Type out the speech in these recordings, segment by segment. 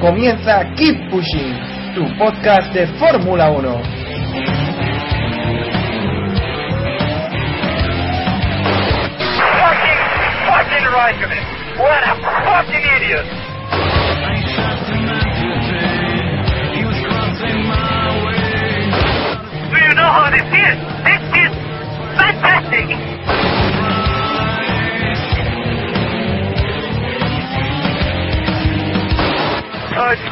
Comienza Keep Pushing, tu podcast de Fórmula 1. Fucking, fucking Raikkonen. What a fucking idiot. Do you know how this is? This is fantastic.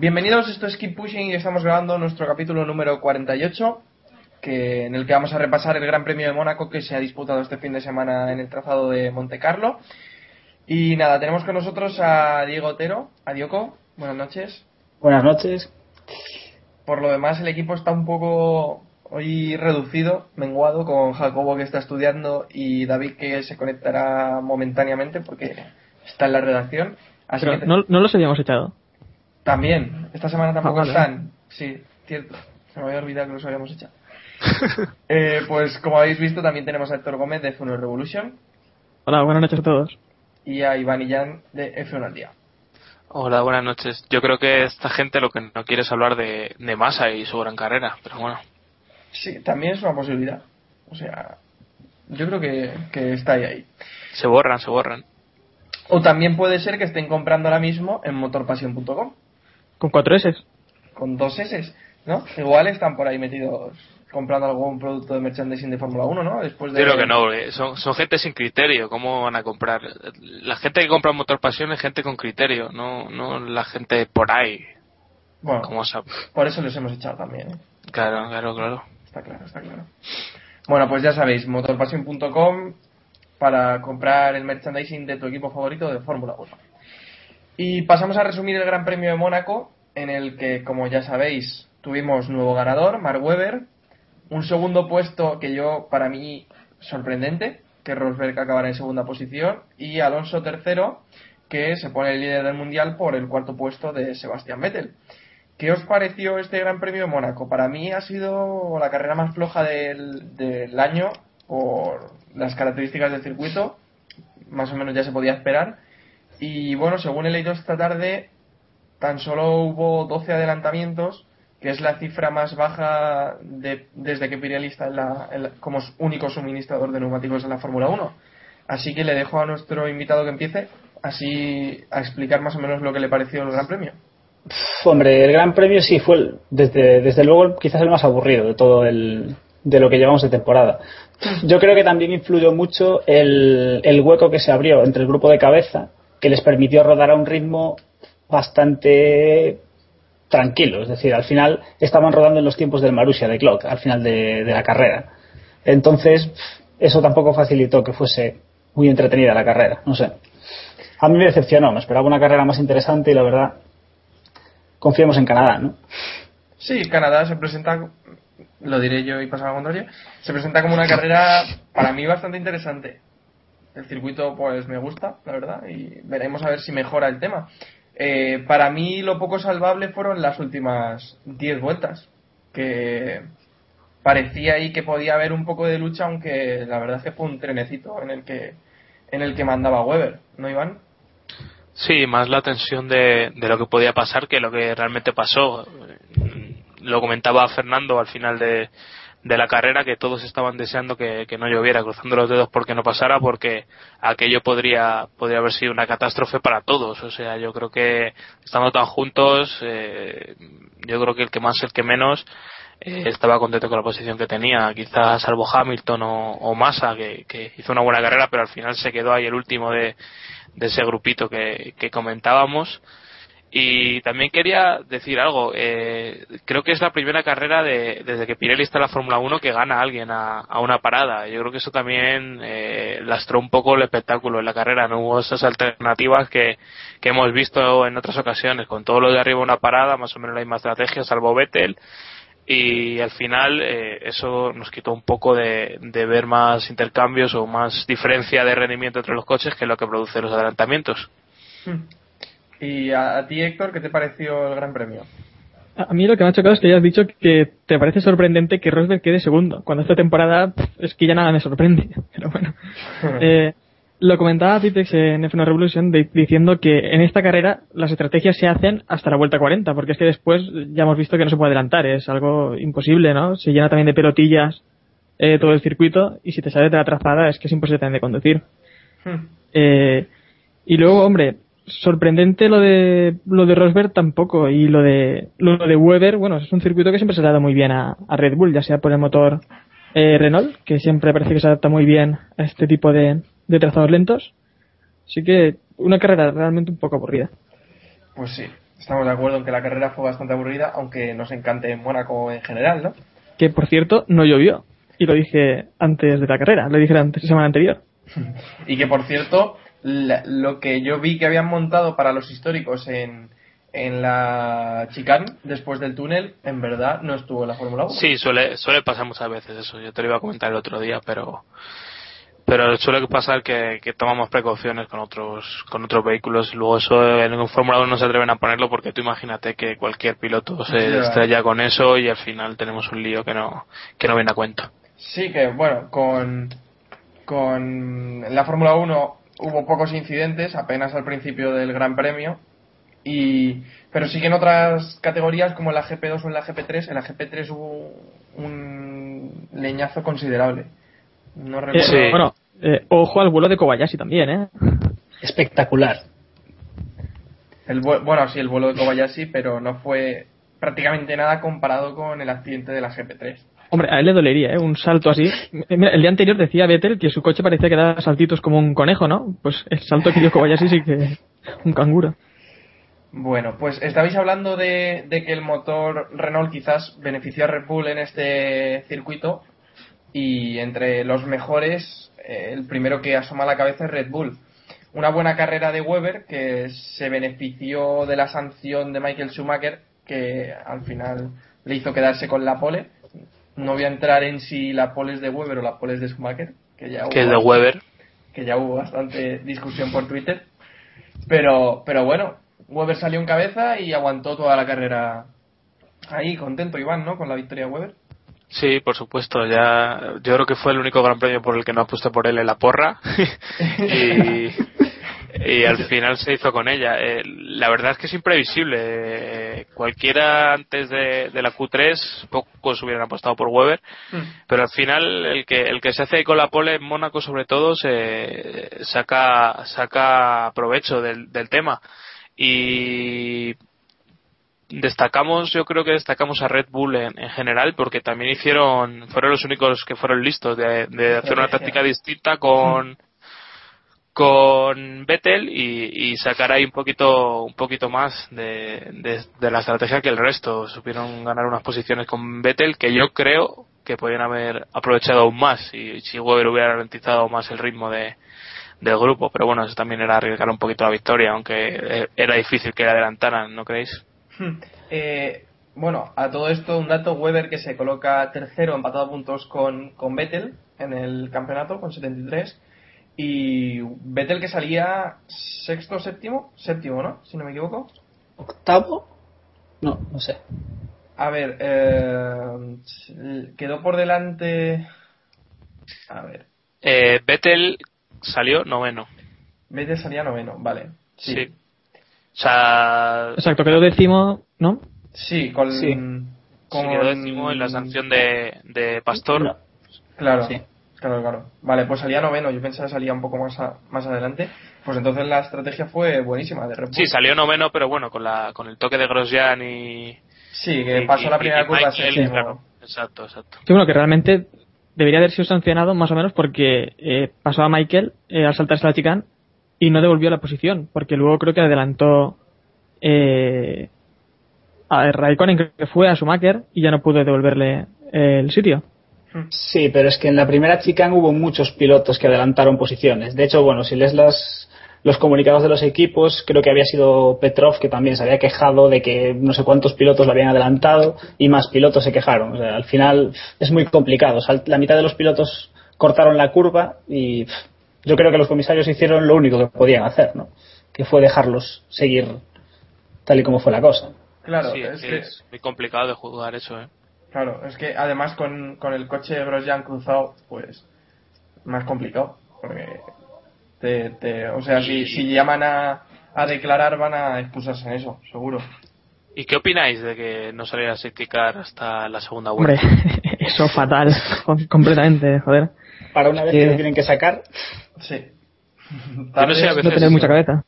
Bienvenidos, esto es Keep Pushing y estamos grabando nuestro capítulo número 48, que, en el que vamos a repasar el Gran Premio de Mónaco que se ha disputado este fin de semana en el trazado de Monte Carlo. Y nada, tenemos con nosotros a Diego Otero, a Dioco, buenas noches. Buenas noches. Por lo demás, el equipo está un poco hoy reducido, menguado, con Jacobo que está estudiando y David que se conectará momentáneamente porque está en la redacción. Así Pero que no, no los habíamos echado. También, esta semana tampoco Ah, vale. están. Sí, cierto. Se me había olvidado que los habíamos echado. Eh, pues como habéis visto, también tenemos a Héctor Gómez de F1 Revolution Hola, buenas noches a todos. y a Iván Illán de F1 al día. Hola, buenas noches. Yo creo que esta gente lo que no quiere es hablar de, de Massa y su gran carrera, pero bueno. Sí, también es una posibilidad. O sea, yo creo que, que está ahí, ahí. Se borran, se borran. O también puede ser que estén comprando ahora mismo en motorpasión.com Con cuatro S. con dos S, ¿no? Igual están por ahí metidos comprando algún producto de merchandising de Fórmula 1, ¿no? Después de Yo creo que no, porque son, son gente sin criterio. ¿Cómo van a comprar? La gente que compra Motor Pasión es gente con criterio, no, no la gente por ahí. Bueno, Como por eso les hemos echado también, ¿eh? Claro, claro, claro. Está claro, está claro. Bueno, pues ya sabéis, motorpasión.com para comprar el merchandising de tu equipo favorito de Fórmula 1. Y pasamos a resumir el Gran Premio de Mónaco, en el que, como ya sabéis, tuvimos nuevo ganador, Mark Webber, un segundo puesto que yo, para mí, sorprendente, que Rosberg acabara en segunda posición, y Alonso tercero, que se pone el líder del mundial por el cuarto puesto de Sebastián Vettel. ¿Qué os pareció este Gran Premio de Mónaco? Para mí ha sido la carrera más floja del, del año por las características del circuito. Más o menos ya se podía esperar. Y bueno, según he leído esta tarde, tan solo hubo 12 adelantamientos, que es la cifra más baja de- desde que Pirelli está como único suministrador de neumáticos en la Fórmula 1. Así que le dejo a nuestro invitado que empiece, así a explicar más o menos lo que le pareció el Gran Premio. Hombre, el Gran Premio sí fue, desde, desde luego, quizás el más aburrido de todo el, de lo que llevamos de temporada. Yo creo que también influyó mucho el, el hueco que se abrió entre el grupo de cabeza, que les permitió rodar a un ritmo bastante tranquilo. Es decir, al final estaban rodando en los tiempos del Marussia de Clock, al final de, de la carrera. Entonces, eso tampoco facilitó que fuese muy entretenida la carrera. No sé. A mí me decepcionó, me esperaba una carrera más interesante y la verdad, confiemos en Canadá, ¿no? Sí, Canadá se presenta, lo diré yo y pasar al contrario, se presenta como una carrera para mí bastante interesante. El circuito pues me gusta, la verdad, y veremos a ver si mejora el tema. Eh, para mí lo poco salvable fueron las últimas 10 vueltas, que parecía ahí que podía haber un poco de lucha, aunque la verdad es que fue un trenecito en el que en el que mandaba Weber, ¿no Iván? Sí, más la tensión de, de lo que podía pasar que lo que realmente pasó. Lo comentaba Fernando al final de, de la carrera que todos estaban deseando que, que, no lloviera, cruzando los dedos porque no pasara, porque aquello podría, podría haber sido una catástrofe para todos. O sea, yo creo que estando tan juntos, eh, yo creo que el que más, el que menos, eh, estaba contento con la posición que tenía. Quizás salvo Hamilton o, Massa, que, hizo una buena carrera, pero al final se quedó ahí el último de, ese grupito que comentábamos. Y también quería decir algo. Eh, creo que es la primera carrera de, desde que Pirelli está en la Fórmula 1 que gana alguien a, a, una parada. Yo creo que eso también eh, lastró un poco el espectáculo en la carrera. No hubo esas alternativas que, que hemos visto en otras ocasiones. Con todo lo de arriba una parada, más o menos la misma estrategia, salvo Vettel. Y al final eh, eso nos quitó un poco de, de ver más intercambios o más diferencia de rendimiento entre los coches que lo que produce los adelantamientos. Hmm. ¿Y a, a, ti, Héctor, qué te pareció el Gran Premio? A mí lo que me ha chocado es que ya has dicho que te parece sorprendente que Rosberg quede segundo, cuando esta temporada es que ya nada me sorprende. Pero bueno. eh, lo comentaba Pitex en F1 Revolution de, diciendo que en esta carrera las estrategias se hacen hasta la vuelta 40, porque es que después ya hemos visto que no se puede adelantar, es algo imposible, ¿no? Se llena también de pelotillas eh, todo el circuito y si te sales de la trazada es que es imposible también de conducir. Hmm. Eh, y luego, hombre, sorprendente lo de lo de Rosberg tampoco y lo de lo de Weber bueno es un circuito que siempre se le ha dado muy bien a, a Red Bull ya sea por el motor eh, Renault que siempre parece que se adapta muy bien a este tipo de, de trazados lentos. Así que una carrera realmente un poco aburrida. Pues sí estamos de acuerdo en que la carrera fue bastante aburrida aunque nos encante Mónaco en general no que por cierto no llovió y lo dije antes de la carrera lo dije la semana anterior. Y que por cierto la, lo que yo vi que habían montado para los históricos en, en la chicane después del túnel, en verdad no estuvo en la Fórmula 1. Sí, suele, suele pasar muchas veces eso. Yo te lo iba a comentar el otro día, pero pero suele pasar que, que tomamos precauciones con otros con otros vehículos luego eso en Fórmula 1 no se atreven a ponerlo porque tú imagínate que cualquier piloto se Sí, estrella con eso y al final tenemos un lío que no que no viene a cuento Sí, que bueno, con, con la Fórmula 1 hubo pocos incidentes, apenas al principio del Gran Premio, y pero sí que en otras categorías como en la GP2 o en la GP3, en la GP3 hubo un leñazo considerable. No recuerdo. Eh, bueno, eh, ojo al vuelo de Kobayashi también, ¿eh? Espectacular. El bueno, sí, el vuelo de Kobayashi, pero no fue prácticamente nada comparado con el accidente de la GP3. Hombre, a él le dolería, ¿eh? Un salto así. El día anterior decía Vettel que su coche parecía que daba saltitos como un conejo, ¿no? Pues el salto que dio Kobayashi sí que un canguro. Bueno, pues estabais hablando de, que el motor Renault quizás benefició a Red Bull en este circuito y entre los mejores eh, el primero que asoma la cabeza es Red Bull. Una buena carrera de Weber que se benefició de la sanción de Michael Schumacher que al final le hizo quedarse con la pole. No voy a entrar en si la pole es de Weber o la pole es de Schumacher, que ya hubo que es de Weber que ya hubo bastante discusión por Twitter. Pero, pero bueno, Weber salió en cabeza y aguantó toda la carrera ahí, contento Iván, ¿no? Con la victoria de Weber. Sí, por supuesto. Ya, yo creo que fue el único gran premio por el que no apuesta por él en la porra. y, y al final se hizo con ella. Eh, la verdad es que es imprevisible. Eh, cualquiera antes de, de la Q3, pocos hubieran apostado por Weber. Pero al final, el que, el que se hace con la pole en Mónaco, sobre todo, se saca, saca provecho del, del tema. Y destacamos, yo creo que destacamos a Red Bull en, en, general porque también hicieron, fueron los únicos que fueron listos de, de hacer una táctica distinta con con Vettel y, sacar ahí un poquito un poquito más de, de, la estrategia que el resto. Supieron ganar unas posiciones con Vettel que yo creo que podrían haber aprovechado aún más y si Weber hubiera ralentizado más el ritmo de, del grupo. Pero bueno eso también era arriesgar un poquito la victoria aunque era difícil que le adelantaran ¿no creéis? Eh, bueno, a todo esto un dato, Weber que se coloca tercero empatado a puntos con, con Vettel en el campeonato con 73 y Vettel que salía sexto, séptimo, séptimo, ¿no? Si no me equivoco. ¿Octavo? No, no sé. A ver, eh, quedó por delante... A ver. Eh, Vettel salió noveno. Vettel salía noveno, vale. Sí. sí. O sea... Exacto, quedó décimo, ¿no? Sí, con... Sí. con... Sí, quedó décimo en la sanción de, de Pastor. No. Claro, Sí. Claro, claro. Vale, pues salía noveno, yo pensaba que salía un poco más, a- más adelante. Pues entonces la estrategia fue buenísima de Red Bull. Sí, salió noveno, pero bueno, con, la, con el toque de Grosjean y. Sí, que y- pasó y- la primera y curva Michael, séptimo. claro. Exacto, exacto. Sí, bueno, que realmente debería haber sido sancionado más o menos porque eh, pasó a Michael eh, al saltarse la chicane y no devolvió la posición, porque luego creo que adelantó eh, a Raikkonen, creo que fue a Schumacher y ya no pudo devolverle eh, el sitio. Sí, pero es que en la primera chicane hubo muchos pilotos que adelantaron posiciones. De hecho, bueno, si lees las, los comunicados de los equipos, creo que había sido Petrov que también se había quejado de que no sé cuántos pilotos lo habían adelantado y más pilotos se quejaron. O sea, al final es muy complicado. O sea, la mitad de los pilotos cortaron la curva y pff, yo creo que los comisarios hicieron lo único que podían hacer, ¿no? Que fue dejarlos seguir tal y como fue la cosa. Claro, sí, es es, que, es muy complicado de jugar eso, ¿eh? Claro, es que además con, con el coche de Grosjean cruzado, pues más complicado. Porque te, te, o sea, si, si llaman a, a declarar van a expulsarse en eso, seguro. ¿Y qué opináis de que no saliera a safety car hasta la segunda vuelta? Hombre, eso fatal, com- completamente, joder. Para una vez que lo tienen que sacar, Sí. Yo no sé, a No veces- tener mucha cabeza.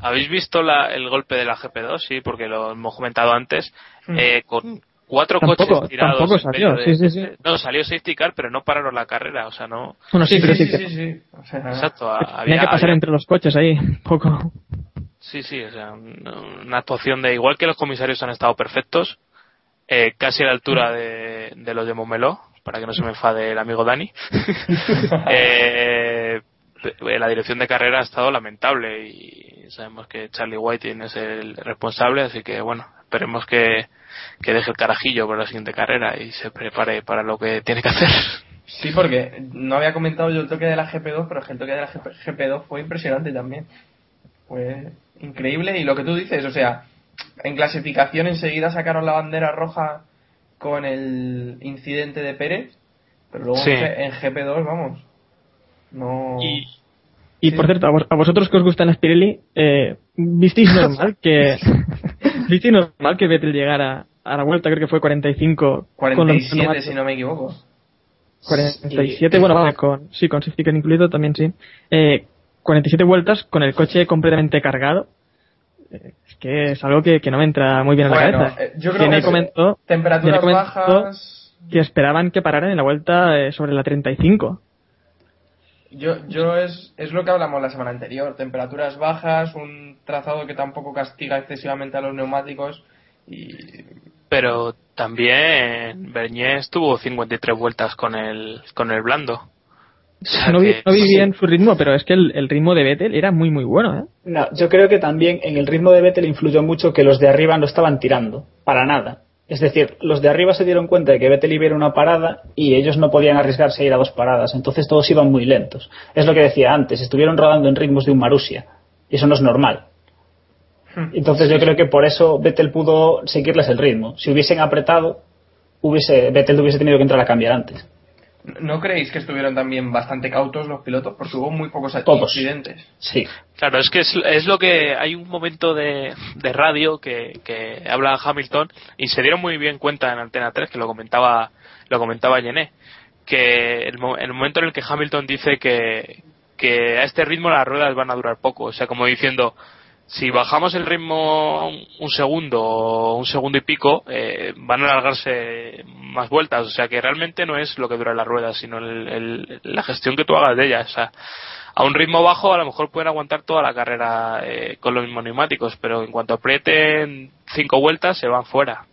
¿Habéis visto la- el golpe de la GP2? Sí, porque lo hemos comentado antes. Mm. Eh, con cuatro Tampoco- coches tirados. tampoco salió, de- sí, sí, sí. No, salió safety car, pero no pararon la carrera. O sea, no. Bueno, sí, pero sí, sí, sí, sí. O sea, Exacto. tenía Había, que pasar había- entre los coches ahí, un poco. Sí, sí, o sea, un- una actuación de. Igual que los comisarios han estado perfectos, eh, casi a la altura de, de los de Montmeló, para que no se me enfade el amigo Dani. eh, la dirección de carrera ha estado lamentable y sabemos que Charlie Whiting es el responsable, así que bueno, esperemos que, que deje el carajillo para la siguiente carrera y se prepare para lo que tiene que hacer. Sí, porque no había comentado yo el toque de la GP2, pero el toque de la GP, GP2 fue impresionante también. Fue increíble y lo que tú dices, o sea, en clasificación enseguida sacaron la bandera roja con el incidente de Pérez, pero luego Sí. en G- en GP2, vamos, no... Y, Y Sí. por cierto, a, vos- a vosotros que os gustan las Pirelli, eh, ¿visteis normal que visteis normal que Vettel llegara a la vuelta, creo que fue 45 con los 47 neumáticos? si no me equivoco. 47, bueno, vale, con, sí, con safety car incluido también sí. Eh, 47 vueltas con el coche completamente cargado. Eh, es que es algo que, que no me entra muy bien en la Bueno, cabeza. eh, yo creo Tiene que comentó, temperaturas comentó bajas... que esperaban que pararan en la vuelta eh, sobre la 35. Yo, yo es, es lo que hablamos la semana anterior. Temperaturas bajas, un trazado que tampoco castiga excesivamente a los neumáticos y pero también Bernier estuvo 53 vueltas con el, con el blando. O sea No vi, no vi bien su ritmo, pero es que el, el ritmo de Vettel era muy, muy bueno. ¿eh? No, yo creo que también en el ritmo de Vettel influyó mucho que los de arriba no estaban tirando, para nada. Es decir, los de arriba se dieron cuenta de que Vettel iba a ir una parada y ellos no podían arriesgarse a ir a dos paradas, entonces todos iban muy lentos. Es lo que decía antes, estuvieron rodando en ritmos de un Marussia, y eso no es normal. Entonces yo creo que por eso Vettel pudo seguirles el ritmo. Si hubiesen apretado, hubiese, Vettel hubiese tenido que entrar a cambiar antes. ¿No creéis que estuvieron también bastante cautos los pilotos? Porque hubo muy pocos Todos. accidentes. Sí. Claro, es que es, es lo que hay un momento de, de radio que, que habla Hamilton y se dieron muy bien cuenta en Antena 3 que lo comentaba lo comentaba Gené que el, mo- el momento en el que Hamilton dice que, que a este ritmo las ruedas van a durar poco, o sea, como diciendo si bajamos el ritmo un, un segundo un segundo y pico, eh, van a alargarse más vueltas. O sea que realmente no es lo que dura las ruedas, sino el- el- la gestión que tú hagas de ellas. O sea, a un ritmo bajo a lo mejor pueden aguantar toda la carrera eh, con los mismos neumáticos, pero en cuanto aprieten cinco vueltas se van fuera.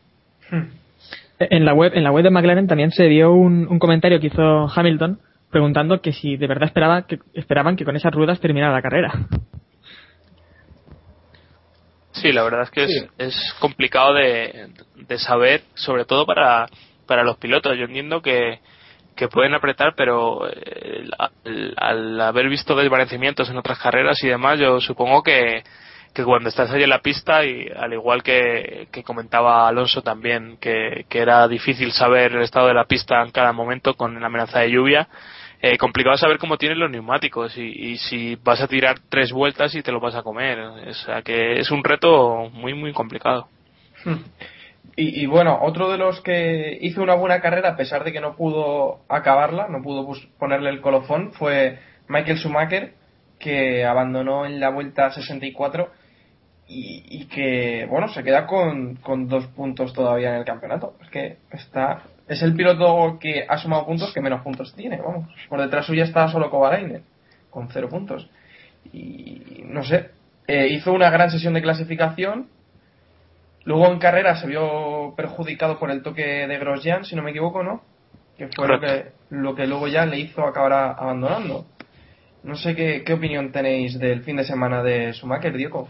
En la web, en la web de McLaren también se dio un, un comentario que hizo Hamilton preguntando que si de verdad esperaba que, esperaban que con esas ruedas terminara la carrera. Sí, la verdad es que es, es complicado de, de saber, sobre todo para, para los pilotos. Yo entiendo que, que pueden apretar, pero eh, al, al haber visto desvanecimientos en otras carreras y demás, yo supongo que, que cuando estás ahí en la pista, y al igual que, que comentaba Alonso también, que, que era difícil saber el estado de la pista en cada momento con la amenaza de lluvia, eh, complicado saber cómo tienen los neumáticos y, y si vas a tirar tres vueltas y te lo vas a comer. O sea que es un reto muy, muy complicado. Y, y bueno, otro de los que hizo una buena carrera a pesar de que no pudo acabarla, no pudo ponerle el colofón, fue Michael Schumacher, que abandonó en la vuelta 64 y, y que, bueno, se queda con, con dos puntos todavía en el campeonato. Es que está es el piloto que ha sumado puntos que menos puntos tiene, vamos. Por detrás suya está solo Kovalainen, con cero puntos. Y no sé, eh, hizo una gran sesión de clasificación. Luego en carrera se vio perjudicado por el toque de Grosjean, si no me equivoco, ¿no? Que fue lo que, lo que luego ya le hizo acabar a- abandonando. No sé qué, qué opinión tenéis del fin de semana de Schumacher, Diego.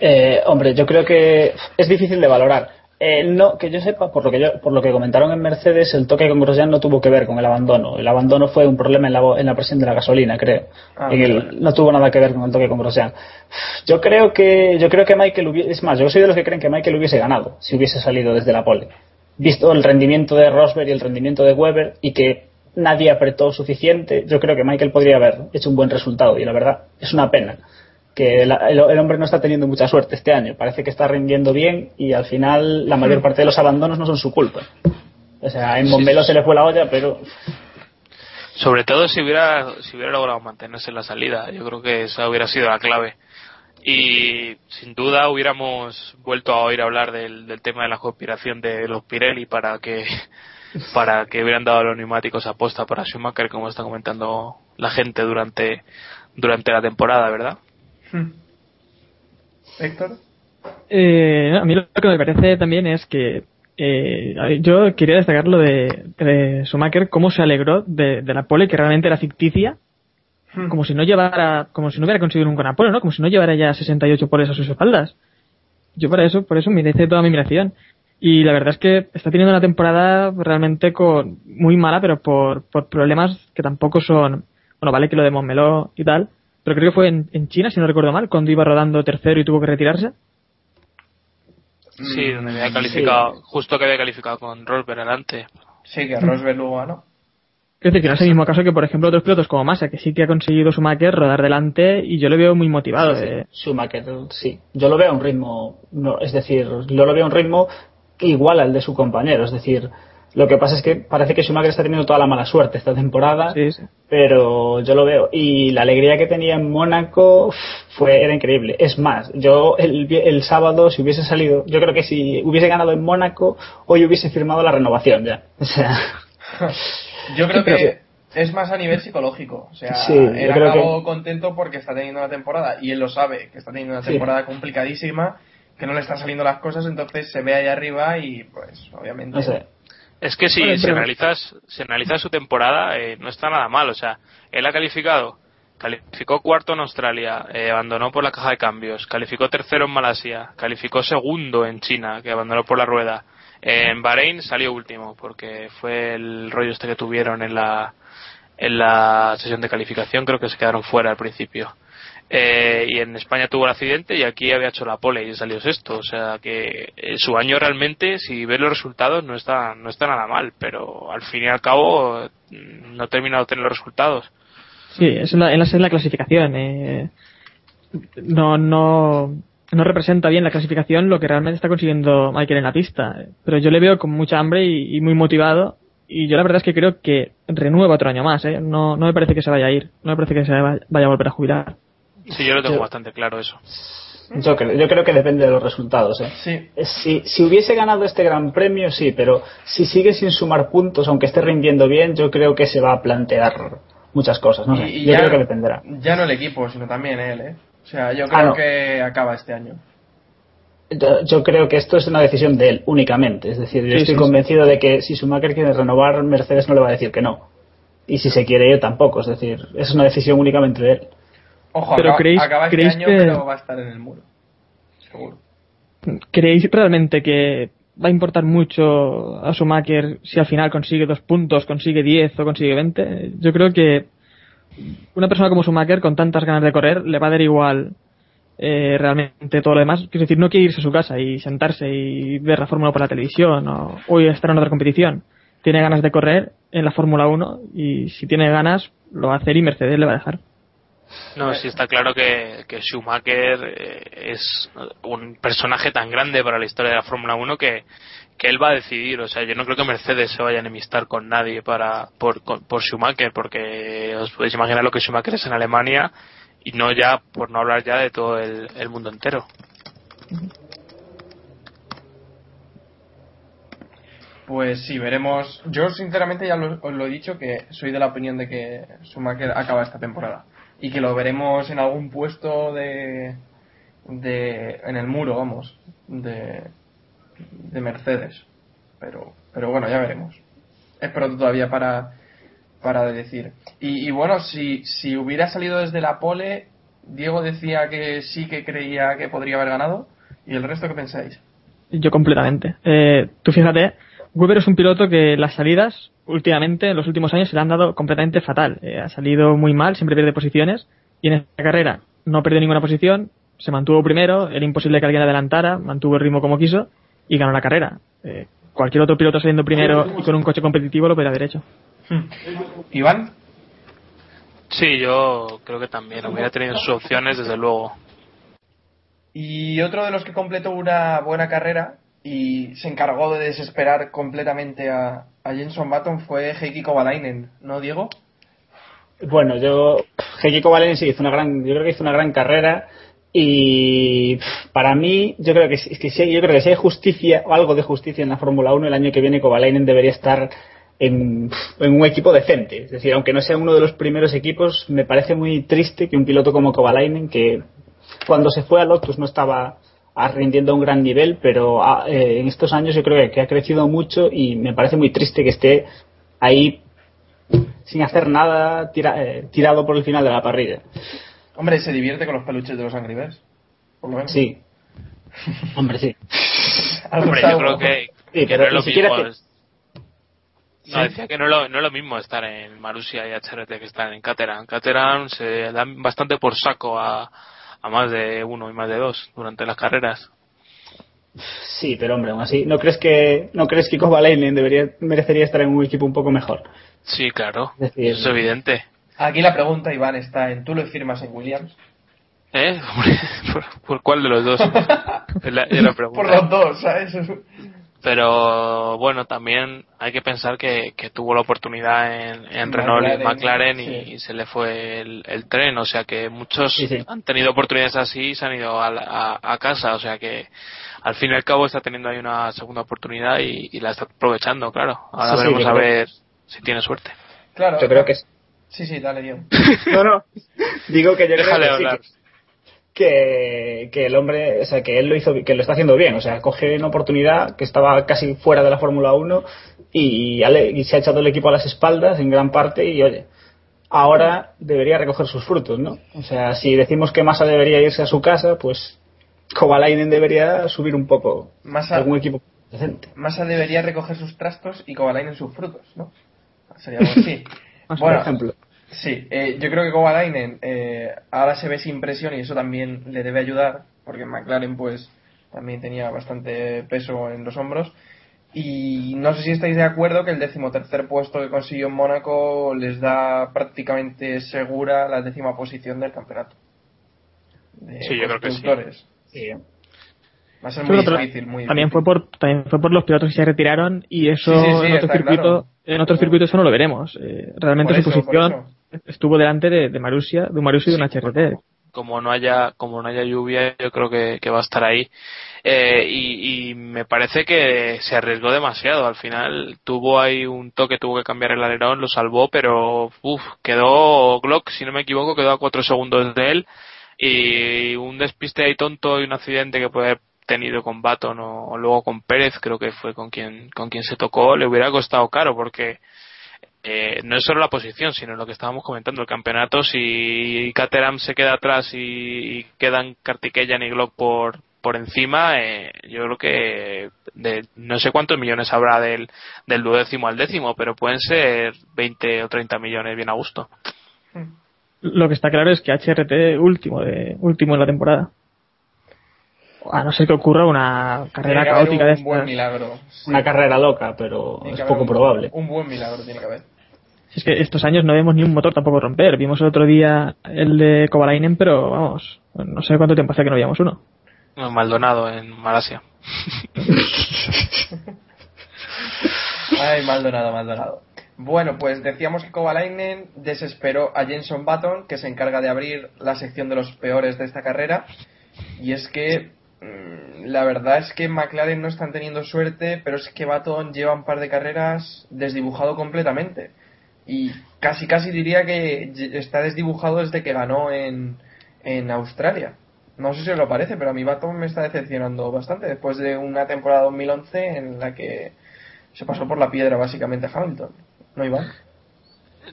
Eh, hombre, yo creo que es difícil de valorar. Eh, no, que yo sepa, por lo que yo, por lo que comentaron en Mercedes, el toque con Grosjean no tuvo que ver con el abandono. El abandono fue un problema en la, en la presión de la gasolina, creo. Ah, En el- no tuvo nada que ver con el toque con Grosjean. Yo creo que, yo creo que Michael hubiese, es más, yo soy de los que creen que Michael hubiese ganado si hubiese salido desde la pole. Visto el rendimiento de Rosberg y el rendimiento de Weber y que nadie apretó suficiente, yo creo que Michael podría haber hecho un buen resultado y la verdad es una pena que el, el hombre no está teniendo mucha suerte este año. Parece que está rindiendo bien y al final la mayor parte de los abandonos no son su culpa. O sea, en Sí, sí. se le fue la olla, pero Sobre todo si hubiera, si hubiera logrado mantenerse en la salida. Yo creo que esa hubiera sido la clave. Y sin duda hubiéramos vuelto a oír hablar del, del tema de la conspiración de los Pirelli para que para que hubieran dado los neumáticos a posta para Schumacher, como está comentando la gente durante durante la temporada, ¿verdad? Héctor. Eh, a mí lo que me parece también es que eh, yo quería destacar lo de, de Schumacher, cómo se alegró de, de la pole que realmente era ficticia, como si no llevara, como si no hubiera conseguido nunca una pole, ¿no? Como si no llevara ya 68 poles a sus espaldas. Yo para eso, por eso merece toda mi admiración. Y la verdad es que está teniendo una temporada realmente con, muy mala, pero por, por problemas que tampoco son, bueno, vale que lo de Montmeló y tal, pero creo que fue en, en China, si no recuerdo mal, cuando iba rodando tercero y tuvo que retirarse. Sí, donde había calificado, justo que había calificado con Rosberg adelante. Sí, que Rosberg luego ganó. Es decir, que no es el mismo caso que, por ejemplo, otros pilotos como Massa, que sí que ha conseguido Schumacher rodar delante y yo le veo muy motivado. Sí, sí. eh. Schumacher, sí. Yo lo veo a un ritmo, no, es decir, yo lo veo a un ritmo igual al de su compañero. Es decir, lo que pasa es que parece que Schumacher está teniendo toda la mala suerte esta temporada, Sí, sí. pero yo lo veo. Y la alegría que tenía en Mónaco fue, era increíble. Es más, yo el, el sábado, si hubiese salido, yo creo que si hubiese ganado en Mónaco, hoy hubiese firmado la renovación ya. O sea, Yo creo que es más a nivel psicológico. O sea, Sí, él acabó que- contento porque está teniendo una temporada y él lo sabe, que está teniendo una Sí. temporada complicadísima, que no le están saliendo las cosas, entonces se ve ahí arriba y pues obviamente... no sé. Es que si, Vale, si analizas, si analizas su temporada, eh, no está nada mal. O sea, él ha calificado, calificó cuarto en Australia, eh, abandonó por la caja de cambios, calificó tercero en Malasia, calificó segundo en China, que abandonó por la rueda. Eh, en Bahrein salió último, porque fue el rollo este que tuvieron en la, en la sesión de calificación, creo que se quedaron fuera al principio. Eh, y en España tuvo el accidente y aquí había hecho la pole y salió sexto. O sea que eh, su año realmente, si ves los resultados, no está, no está nada mal, pero al fin y al cabo mm, no ha terminado de tener los resultados. Sí, es en la, en la, clasificación. eh. No, no, no representa bien la clasificación lo que realmente está consiguiendo Michael en la pista. Pero yo le veo con mucha hambre y, muy motivado. Y yo la verdad es que creo que renueva otro año más. ¿eh? No, no me parece que se vaya a ir. No me parece que se vaya a volver a jubilar. Sí, yo lo tengo Yo- bastante claro eso. Yo creo, yo creo que depende de los resultados. ¿eh? Sí, Eh, Si, si hubiese ganado este gran premio, sí, pero si sigue sin sumar puntos, aunque esté rindiendo bien, yo creo que se va a plantear muchas cosas. No sé, y, y yo ya, creo que dependerá. ya no el equipo, sino también él, ¿eh? O sea, yo creo Ah, no. que acaba este año. Yo, yo creo que esto es una decisión de él únicamente. Es decir, yo Sí, estoy sí, convencido de que si Schumacher quiere renovar, Mercedes no le va a decir que no. Y si se quiere ir, tampoco. Es decir, es una decisión únicamente de él. Ojo, Pero acaba, creéis- acaba este creéis año, que- pero va a estar en el muro. Seguro. ¿Creéis realmente que va a importar mucho a Schumacher si al final consigue dos puntos, consigue 10 o consigue 20? Yo creo que una persona como Schumacher con tantas ganas de correr le va a dar igual eh, realmente todo lo demás. Es decir, no quiere irse a su casa y sentarse y ver la Fórmula por la televisión o, o estar en otra competición. Tiene ganas de correr en la Fórmula 1 y si tiene ganas lo va a hacer y Mercedes le va a dejar. No, sí está claro que, que Schumacher eh, es un personaje tan grande para la historia de la Fórmula 1 que, que él va a decidir. O sea, yo no creo que Mercedes se vaya a enemistar con nadie para por, con- por Schumacher, porque os podéis imaginar lo que Schumacher es en Alemania y no ya, por no hablar ya de todo el, el mundo entero. Pues sí, veremos. Yo, sinceramente, ya lo- os lo he dicho que soy de la opinión de que Schumacher acaba esta temporada. Y que lo veremos en algún puesto de. de en el muro, vamos. de. de Mercedes. Pero, pero bueno, ya veremos. Es pronto todavía para. para decir. Y, bueno, si, si hubiera salido desde la pole, Diego decía que sí que creía que podría haber ganado. ¿Y el resto qué pensáis? Yo completamente. Eh, tú fíjate, Weber es un piloto que las salidas últimamente, en los últimos años, se le han dado completamente fatal. Eh, ha salido muy mal, siempre pierde posiciones y en esta carrera no perdió ninguna posición, se mantuvo primero, era imposible que alguien adelantara, mantuvo el ritmo como quiso y ganó la carrera. Eh, cualquier otro piloto saliendo primero y con un coche competitivo lo podría haber hecho. Iván. Sí, yo creo que también hubiera tenido sus opciones, desde luego. Y otro de los que completó una buena carrera y se encargó de desesperar completamente a, a Jenson Button fue Heikki Kovalainen, ¿no, Diego? Bueno, yo Heikki Kovalainen sí hizo una gran, yo creo que hizo una gran carrera y para mí yo creo que, es yo creo que si hay justicia o algo de justicia en la Fórmula 1 el año que viene Kovalainen debería estar en, en un equipo decente, es decir, aunque no sea uno de los primeros equipos, me parece muy triste que un piloto como Kovalainen que cuando se fue a Lotus no estaba rindiendo a un gran nivel, pero ah, eh, en estos años yo creo que, ha crecido mucho y me parece muy triste que esté ahí sin hacer nada tira- eh, tirado por el final de la parrilla. Hombre, se divierte con los peluches de los Angry Birds. Por lo menos. Sí. Hombre, sí. Hombre, yo creo que, Sí, que pero no es lo mismo. que- No, decía que no, es lo- no es lo mismo estar en Marussia y HRT que estar en Caterham. Caterham se dan bastante por saco a, a más de uno y más de dos durante las carreras. Sí, pero hombre, aún así, ¿no crees que no crees que Kovalainen debería merecería estar en un equipo un poco mejor? Sí, claro, Es decir, eso es evidente. Aquí la pregunta, Iván, está en ¿tú lo firmas en Williams? ¿Eh? Hombre, ¿Por, por cuál de los dos? Es la, es la pregunta. Por los dos, ¿sabes? Pero bueno, también hay que pensar que, que tuvo la oportunidad en, en Renault y McLaren, McLaren y, sí. y se le fue el, el tren. O sea que muchos Sí, sí. han tenido oportunidades así y se han ido a, la- a- a casa. O sea que al fin y al cabo está teniendo ahí una segunda oportunidad y, y la está aprovechando, claro. Ahora veremos a creo- ver si tiene suerte. Claro. yo creo que Sí, sí, dale, Diego. No, no. Digo que yo creo Déjale que hablar. que, que el hombre, o sea, que él lo hizo, que lo está haciendo bien, o sea, coge una oportunidad que estaba casi fuera de la Fórmula 1 y, se ha echado el equipo a las espaldas en gran parte y oye, ahora debería recoger sus frutos, ¿no? O sea, si decimos que Massa debería irse a su casa, pues Kovalainen debería subir un poco Massa- a algún equipo decente. Massa debería recoger sus trastos y Kovalainen sus frutos, ¿no? Sería algo así. Por bueno, ejemplo. Sí, eh, yo creo que Kovalainen eh, ahora se ve sin presión y eso también le debe ayudar, porque en McLaren pues también tenía bastante peso en los hombros. Y no sé si estáis de acuerdo que el decimotercer puesto que consiguió en Mónaco les da prácticamente segura la décima posición del campeonato. De Sí, yo creo que sí. Va a ser muy difícil, muy también difícil. fue por también fue por los pilotos que se retiraron y eso Sí, sí, sí, en otro circuito claro. En otro circuito eso no lo veremos. Eh, realmente su eso, por posición estuvo delante de, de Marussia de un Marussia y de un Sí, HRT como no haya como no haya lluvia yo creo que, que va a estar ahí. Eh, y, y me parece que se arriesgó demasiado. Al final tuvo ahí un toque tuvo que cambiar el alerón lo salvó pero uf, quedó Glock si no me equivoco quedó a cuatro segundos de él. Y un despiste ahí tonto y un accidente que puede tenido con Baton o, luego con Pérez creo que fue con quien con quien se tocó le hubiera costado caro porque eh, no es solo la posición, sino lo que estábamos comentando, el campeonato, si Caterham se queda atrás y, y quedan Kartikeyan y Glock por, por encima, eh, yo creo que de, no sé cuántos millones habrá del, del duodécimo al décimo, pero pueden ser 20 o 30 millones bien a gusto. lo que está claro es que HRT último de último en la temporada a no ser que ocurra una carrera Tiene que haber caótica de un buen estas milagro. sí. Una carrera loca, pero Tiene es haber poco un- probable. Un buen milagro tiene que haber. Si es que estos años no vemos ni un motor tampoco romper. Vimos el otro día el de Kovalainen, pero vamos, no sé cuánto tiempo hace que no veíamos uno. No, Maldonado en Malasia. Ay, Maldonado, Maldonado. Bueno, pues decíamos que Kovalainen desesperó a Jenson Button, que se encarga de abrir la sección de los peores de esta carrera. Y es que la verdad es que McLaren no están teniendo suerte, pero es que Button lleva un par de carreras desdibujado completamente. Y casi casi diría que está desdibujado desde que ganó en, en Australia. No sé si os lo parece, pero a mi Baton me está decepcionando bastante después de una temporada 2011 en la que se pasó por la piedra básicamente Hamilton. ¿No, Iván?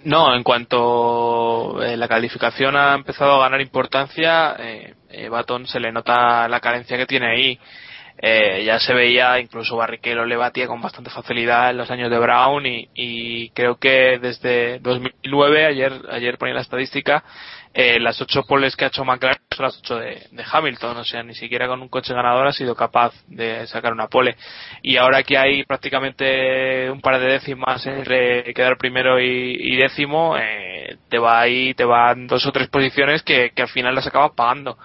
No, en cuanto eh, la calificación ha empezado a ganar importancia, eh, eh, Baton se le nota la carencia que tiene ahí. Eh, ya se veía, incluso Barrichello le batía con bastante facilidad en los años de Brown y, y creo que desde 2009, ayer, ayer ponía la estadística, eh, las ocho poles que ha hecho McLaren son las ocho de, Hamilton, o sea, ni siquiera con un coche ganador ha sido capaz de sacar una pole. Y ahora que hay prácticamente un par de décimas entre quedar primero y, y décimo, eh, te va ahí, te van dos o tres posiciones que, que al final las acabas pagando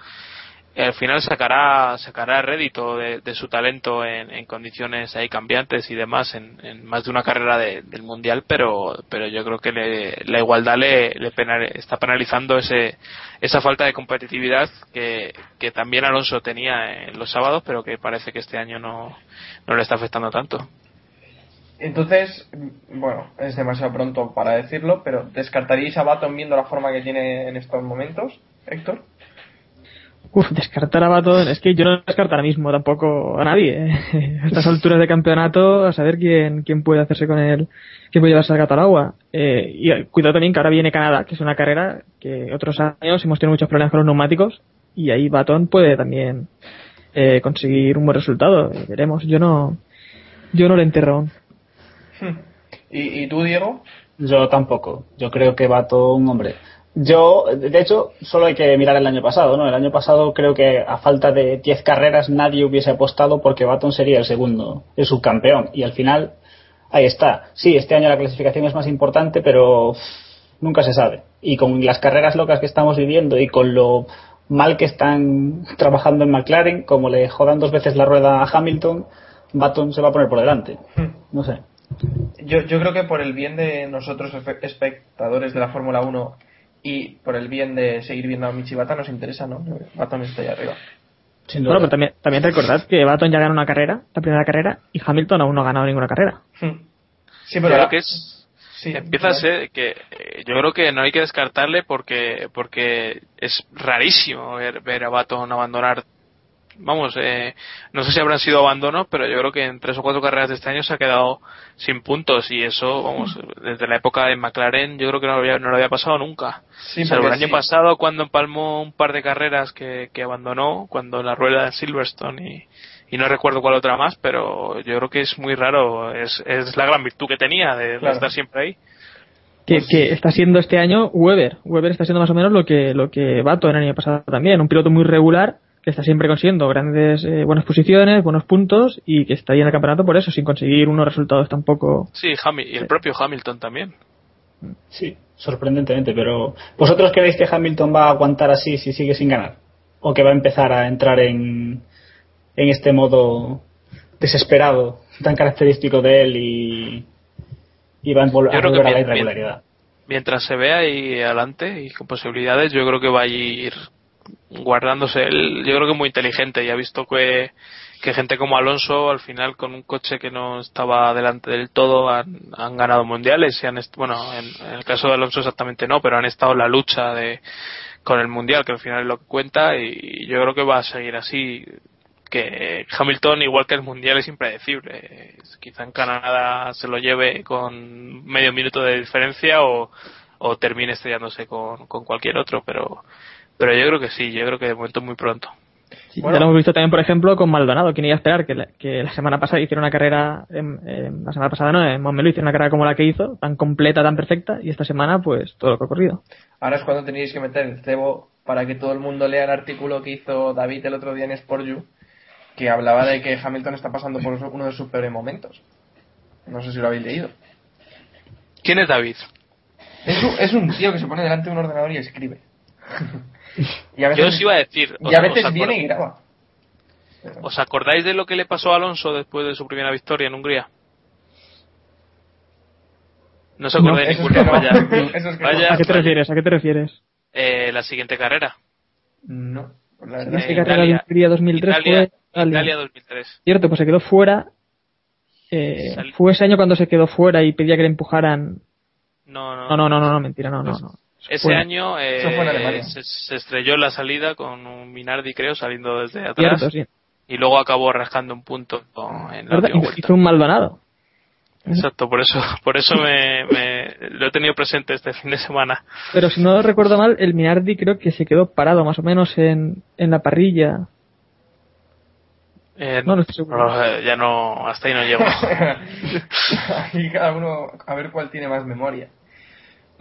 al final sacará sacará rédito de, de su talento en, en, condiciones ahí cambiantes y demás en, más de una carrera de, del mundial pero pero yo creo que le, la igualdad le, le está penalizando ese esa falta de competitividad que, que también Alonso tenía en los sábados pero que parece que este año no, no le está afectando tanto entonces, bueno, es demasiado pronto para decirlo, pero ¿descartaríais a Baton viendo la forma que tiene en estos momentos, Héctor? Uf, descartar a Baton, es que yo no descarto ahora mismo tampoco a nadie. ¿eh? A estas alturas de campeonato, a saber quién, quién puede hacerse con él, quién puede llevarse al gato al agua. Eh, y cuidado también que ahora viene Canadá, que es una carrera que otros años hemos tenido muchos problemas con los neumáticos, y ahí Baton puede también eh, conseguir un buen resultado. Veremos, yo no, yo no le enterro aún. ¿Y, ¿Y tú, Diego? Yo tampoco. Yo creo que Baton, hombre, yo, de hecho, solo hay que mirar el año pasado, ¿no? El año pasado creo que a falta de 10 carreras nadie hubiese apostado porque Baton sería el segundo, el subcampeón. Y al final, ahí está. Sí, este año la clasificación es más importante, pero nunca se sabe. Y con las carreras locas que estamos viviendo y con lo mal que están trabajando en McLaren, como le jodan dos veces la rueda a Hamilton, Baton se va a poner por delante. No sé. Yo, yo creo que por el bien de nosotros espectadores de la Fórmula 1 y por el bien de seguir viendo a Michibata nos interesa, ¿no? Baton está ahí arriba. Bueno, pero también, también recordad que Baton ya ganó una carrera, la primera carrera, y Hamilton aún no ha ganado ninguna carrera. Sí, pero creo que es, sí, empieza claro. a ser que eh, yo creo que no hay que descartarle porque porque es rarísimo ver, ver a Baton abandonar vamos, eh, no sé si habrán sido abandonos, pero yo creo que en tres o cuatro carreras de este año se ha quedado sin puntos y eso, vamos, desde la época de McLaren yo creo que no lo había, no lo había pasado nunca. Sí, Salvo el año sí. pasado cuando empalmó un par de carreras que, que abandonó, cuando la rueda de Silverstone y, y no recuerdo cuál otra más, pero yo creo que es muy raro, es, es la gran virtud que tenía de, Claro. de estar siempre ahí. Que, que está siendo este año Weber. Weber está siendo más o menos lo que, lo que Baton el año pasado también. Un piloto muy regular que está siempre consiguiendo grandes, eh, buenas posiciones, buenos puntos y que está ahí en el campeonato por eso, sin conseguir unos resultados tampoco. Sí, Hami- y el propio Hamilton también. Sí, sorprendentemente, pero ¿vosotros creéis que Hamilton va a aguantar así si sigue sin ganar? ¿O que va a empezar a entrar en, en este modo desesperado tan característico de él y, y va a, volver a la irregularidad? mientras se vea ahí adelante y con posibilidades, yo creo que va a ir guardándose. Él, yo creo que muy inteligente y ha visto que, que gente como Alonso, al final, con un coche que no estaba delante del todo, han, ganado mundiales. Y han bueno, en, en el caso de Alonso exactamente no, pero han estado en la lucha de con el mundial, que al final es lo que cuenta. Y yo creo que va a seguir así. Que Hamilton, igual que el mundial, es impredecible. Quizá en Canadá se lo lleve con medio minuto de diferencia o, o termine estrellándose con, con cualquier otro, pero pero yo creo que sí, yo creo que de momento muy pronto. Sí, Bueno. Ya lo hemos visto también, por ejemplo, con Maldonado. ¿Quién iba a esperar que la, que la semana pasada hiciera una carrera, en, en- la semana pasada no, en Montmeló hiciera una carrera como la que hizo, tan completa, tan perfecta, y esta semana, pues, todo lo que ha ocurrido. Ahora es cuando tenéis que meter el cebo para que todo el mundo lea el artículo que hizo David el otro día en Sport You, que hablaba de que Hamilton está pasando por uno de sus peores momentos. No sé si lo habéis leído. ¿Quién es David? Es un, es un tío que se pone delante de un ordenador y escribe. y a veces, Yo os iba a decir. y a ¿os- veces os viene y graba. ¿Os acordáis de lo que le pasó a Alonso después de su primera victoria en Hungría? No os acordáis ninguna, que no. vaya. Es que no. vaya, ¿A qué te refieres? ¿A qué te refieres? Eh, la siguiente carrera. No, la Eh, verdad es Esta que carrera de Hungría 2003 Italia, fue Italia. Italia 2003. Cierto, pues se quedó fuera. Eh, fue ese año cuando se quedó fuera y pedía que le empujaran. No, no, No, no, no, no, no mentira, no, no, no. Ese año eh, fue se, se estrelló en la salida con un Minardi, creo, saliendo desde atrás. Cierto, sí. Y luego acabó rascando un punto en la vuelta. Hizo un Maldonado. Exacto, por eso, por eso me, me- lo he tenido presente este fin de semana. Pero si no recuerdo mal, el Minardi creo que se quedó parado más o menos en, en la parrilla. Eh, No, no estoy seguro. no, eh, ya no, hasta ahí no llego. Aquí cada uno a ver cuál tiene más memoria.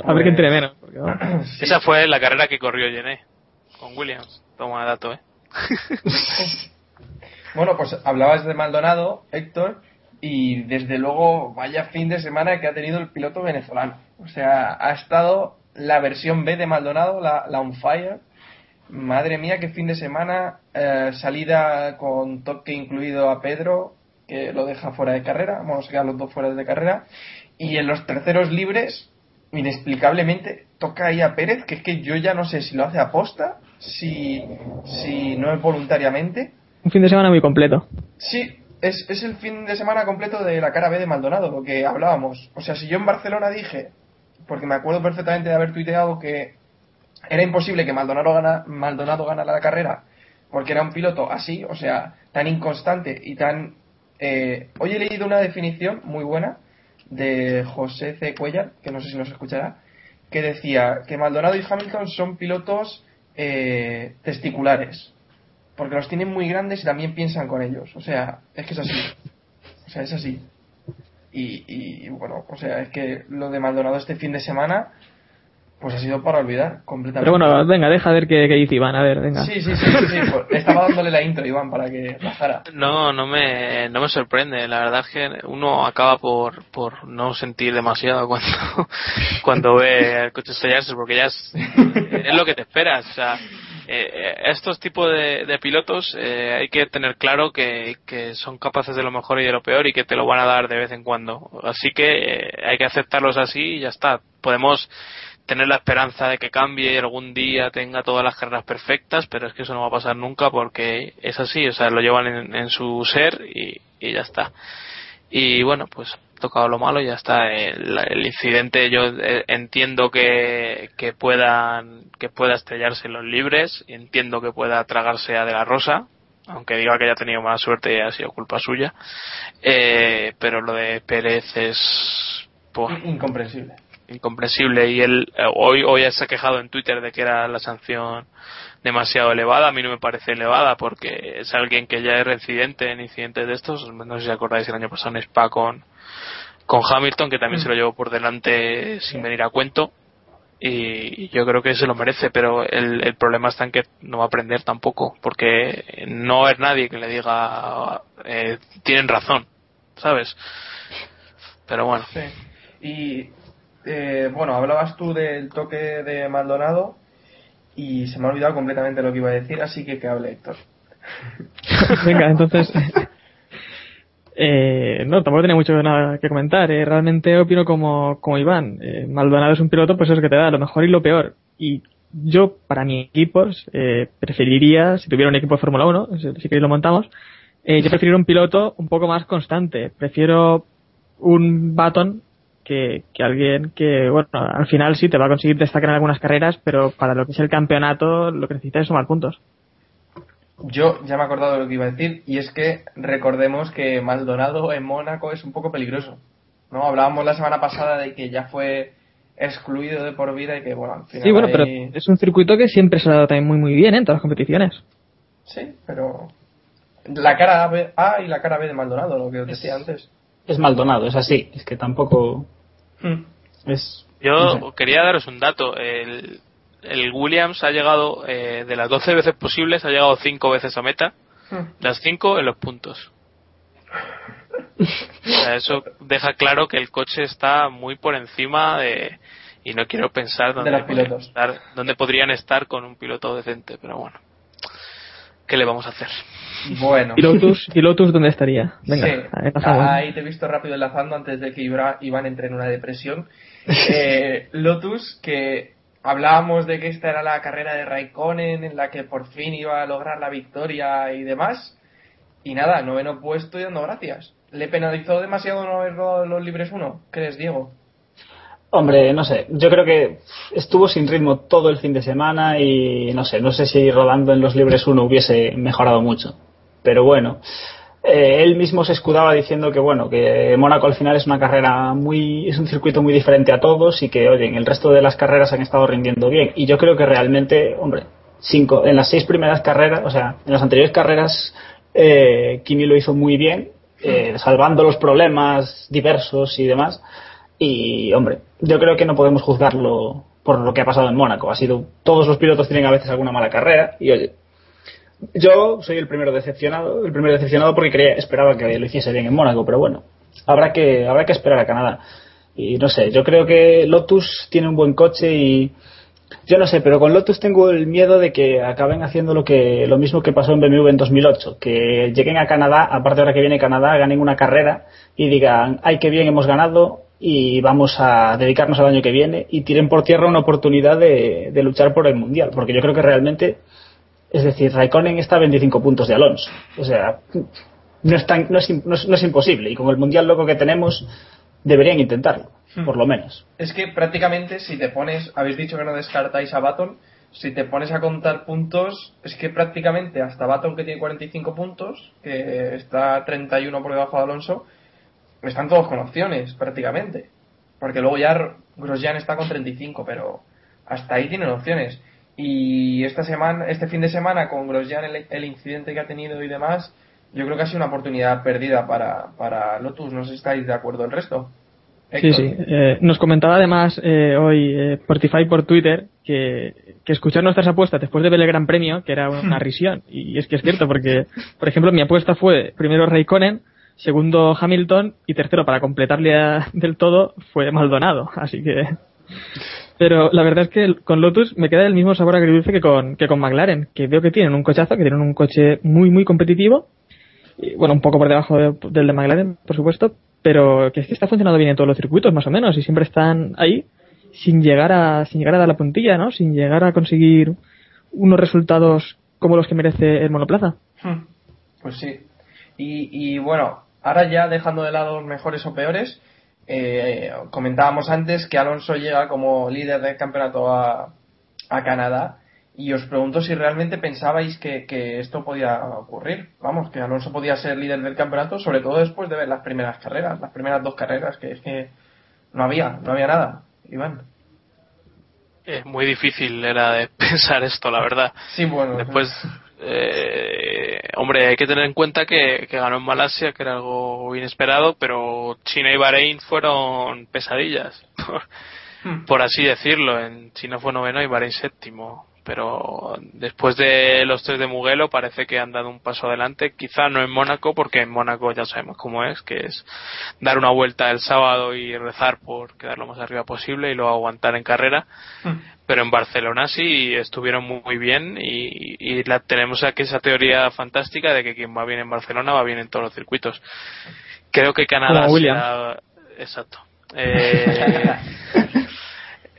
A ver quién tiene menos. porque, vamos. Sí. Esa fue la carrera que corrió Gené con Williams. Toma dato, eh. Bueno, pues hablabas de Maldonado, Héctor, y desde luego vaya fin de semana que ha tenido el piloto venezolano. O sea, ha estado la versión B de Maldonado, la, la On Fire. Madre mía, qué fin de semana. eh, salida con toque incluido a Pedro, que lo deja fuera de carrera. Bueno, se quedan los dos fuera de carrera. Y en los terceros libres, inexplicablemente, toca ahí a Pérez, que es que yo ya no sé si lo hace aposta, si, si no es voluntariamente. Un fin de semana muy completo. Sí, es, es el fin de semana completo de la cara B de Maldonado, lo que hablábamos. O sea, si yo en Barcelona dije, porque me acuerdo perfectamente de haber tuiteado que era imposible que Maldonado, gana, Maldonado ganara la carrera, porque era un piloto así, o sea, tan inconstante y tan... eh, hoy he leído una definición muy buena de José C. Cuellar, que no sé si nos escuchará, que decía que Maldonado y Hamilton son pilotos eh, testiculares, porque los tienen muy grandes y también piensan con ellos. O sea, es que es así. O sea, es así. Y, y bueno, o sea, es que lo de Maldonado este fin de semana, pues ha sido para olvidar completamente. Pero bueno, venga, deja ver qué, qué dice Iván. A ver, venga. Sí, sí, sí, sí, sí, pues, estaba dándole la intro, Iván, para que bajara. No, no me, no me sorprende. La verdad es que uno acaba por, por no sentir demasiado cuando, cuando ve el coche estrellarse, porque ya es, es lo que te esperas. O sea, eh, eh, estos tipos de, de pilotos eh, hay que tener claro que, que son capaces de lo mejor y de lo peor y que te lo van a dar de vez en cuando. Así que eh, hay que aceptarlos así y ya está. Podemos tener la esperanza de que cambie y algún día tenga todas las carreras perfectas, pero es que eso no va a pasar nunca porque es así, o sea, lo llevan en, su ser y, y ya está. Y bueno, pues tocado lo malo y ya está. El, incidente yo eh, entiendo que, que puedan que pueda estrellarse en los libres, entiendo que pueda tragarse a De La Rosa, aunque diga que haya tenido mala suerte y ha sido culpa suya. Eh, pero lo de Pérez es pues, Incomprensible. Incomprensible y él eh, hoy hoy se ha quejado en Twitter de que era la sanción demasiado elevada a mí no me parece elevada porque es alguien que ya es reincidente en incidentes de estos no sé si acordáis el año pasado en Spa con con Hamilton que también se lo llevó por delante sin venir a cuento y yo creo que se lo merece pero el, el problema está en que no va a aprender tampoco porque no haber nadie que le diga eh, tienen razón sabes pero bueno. Sí. Y eh, bueno, hablabas tú del toque de Maldonado y se me ha olvidado completamente lo que iba a decir, así que que hable Héctor. Venga, entonces. Eh, no, tampoco tenía mucho nada que comentar. eh. Realmente opino como, como Iván. Eh, Maldonado es un piloto, pues es que te da lo mejor y lo peor. Y yo, para mi equipo, eh, preferiría, si tuviera un equipo de Fórmula 1, si si queréis lo montamos, eh, yo preferiría un piloto un poco más constante. Prefiero un Baton que, que alguien que, bueno, al final sí te va a conseguir destacar en algunas carreras, pero para lo que es el campeonato, lo que necesitas es sumar puntos. Yo ya me he acordado de lo que iba a decir y es que recordemos que Maldonado en Mónaco es un poco peligroso. ¿no? Hablábamos la semana pasada de que ya fue excluido de por vida y que, bueno, al final. Sí, bueno, pero es un circuito que siempre se ha dado también muy muy bien ¿eh? en todas las competiciones. Sí, pero. La cara A y la cara B de Maldonado, lo que os decía antes. Es Maldonado, es así. Es que tampoco Es. Yo no sé. quería daros un dato. El, el Williams ha llegado, eh, de las 12 veces posibles, ha llegado 5 veces a meta. Hmm. Las 5 en los puntos. O sea, eso deja claro que el coche está muy por encima de y no quiero pensar dónde, podrían estar, dónde podrían estar con un piloto decente, pero bueno, ¿qué le vamos a hacer? Bueno. ¿Y Lotus, ¿y Lotus dónde estaría? Venga, Sí, enlazamos. ahí te he visto rápido enlazando antes de que Ibra- Iván entre en una depresión. Eh, Lotus, que hablábamos de que esta era la carrera de Raikkonen en la que por fin iba a lograr la victoria y demás. Y nada, noveno puesto y dando gracias. ¿Le penalizó demasiado no haber rodado los libres uno? ¿Crees, Diego? Hombre, no sé, yo creo que estuvo sin ritmo todo el fin de semana y no sé, no sé si rodando en los libres 1 hubiese mejorado mucho. Pero bueno, eh, él mismo se escudaba diciendo que bueno, que Mónaco al final es una carrera muy, es un circuito muy diferente a todos y que, oye, en el resto de las carreras han estado rindiendo bien. Y yo creo que realmente, hombre, cinco, en las seis primeras carreras, o sea, en las anteriores carreras, eh, Kimi lo hizo muy bien, eh, salvando los problemas diversos y demás. Y, hombre, yo creo que no podemos juzgarlo por lo que ha pasado en Mónaco. Ha sido, todos los pilotos tienen a veces alguna mala carrera y, oye, yo soy el primero decepcionado, el primero decepcionado porque creía, esperaba que lo hiciese bien en Mónaco, pero bueno, habrá que, habrá que esperar a Canadá. Y no sé, yo creo que Lotus tiene un buen coche y yo no sé, pero con Lotus tengo el miedo de que acaben haciendo lo que lo mismo que pasó en BMW en 2008, que lleguen a Canadá, aparte ahora que viene Canadá, ganen una carrera y digan, ay, qué bien hemos ganado y vamos a dedicarnos al año que viene y tiren por tierra una oportunidad de, de luchar por el mundial, porque yo creo que realmente es decir, Raikkonen está a 25 puntos de Alonso. O sea, no es, tan- no es, no es- no es imposible. Y con el mundial loco que tenemos, deberían intentarlo, por lo menos. Es que prácticamente si te pones, habéis dicho que no descartáis a Baton, si te pones a contar puntos, es que prácticamente hasta Baton que tiene 45 puntos, que está 31 por debajo de Alonso, están todos con opciones prácticamente. Porque luego ya Grosjean está con 35, pero hasta ahí tienen opciones. Y esta semana, este fin de semana con Grosjean el, el incidente que ha tenido y demás, yo creo que ha sido una oportunidad perdida para, para Lotus. No sé si estáis de acuerdo el resto. Sí, sí. Eh, nos comentaba además eh, hoy eh, Portify por Twitter que, que escuchar nuestras apuestas después de ver el Gran Premio, que era una risión. Y es que es cierto, porque, por ejemplo, mi apuesta fue primero Raikkonen, segundo Hamilton y tercero, para completarle a- del todo, fue Maldonado. Así que. Pero la verdad es que con Lotus me queda el mismo sabor agridulce que con, que con McLaren, que veo que tienen un cochazo, que tienen un coche muy, muy competitivo. Y, bueno, un poco por debajo de- del de McLaren, por supuesto, pero que es que está funcionando bien en todos los circuitos, más o menos, y siempre están ahí sin llegar a, sin llegar a dar la puntilla, ¿no? Sin llegar a conseguir unos resultados como los que merece el monoplaza. Hmm, Pues sí. Y, y bueno, ahora ya dejando de lado mejores o peores, eh, comentábamos antes que Alonso llega como líder del campeonato a, a Canadá y os pregunto si realmente pensabais que, que esto podía ocurrir. Vamos, que Alonso podía ser líder del campeonato, sobre todo después de ver las primeras carreras, las primeras dos carreras, que es que no había, no había nada. Iván. Es muy difícil era de pensar esto, la verdad. Sí, bueno. Después, eh, hombre, hay que tener en cuenta que, que ganó en Malasia, que era algo inesperado, pero China y Bahrein fueron pesadillas, por, por así decirlo. En China fue noveno y Bahrein séptimo. Pero después de los tres de Mugello parece que han dado un paso adelante. Quizá no en Mónaco, porque en Mónaco ya sabemos cómo es, que es dar una vuelta el sábado y rezar por quedar lo más arriba posible y luego aguantar en carrera pero en Barcelona sí estuvieron muy, bien y, y la tenemos aquí esa teoría fantástica de que quien va bien en Barcelona va bien en todos los circuitos. Creo que Canadá será- exacto. Eh,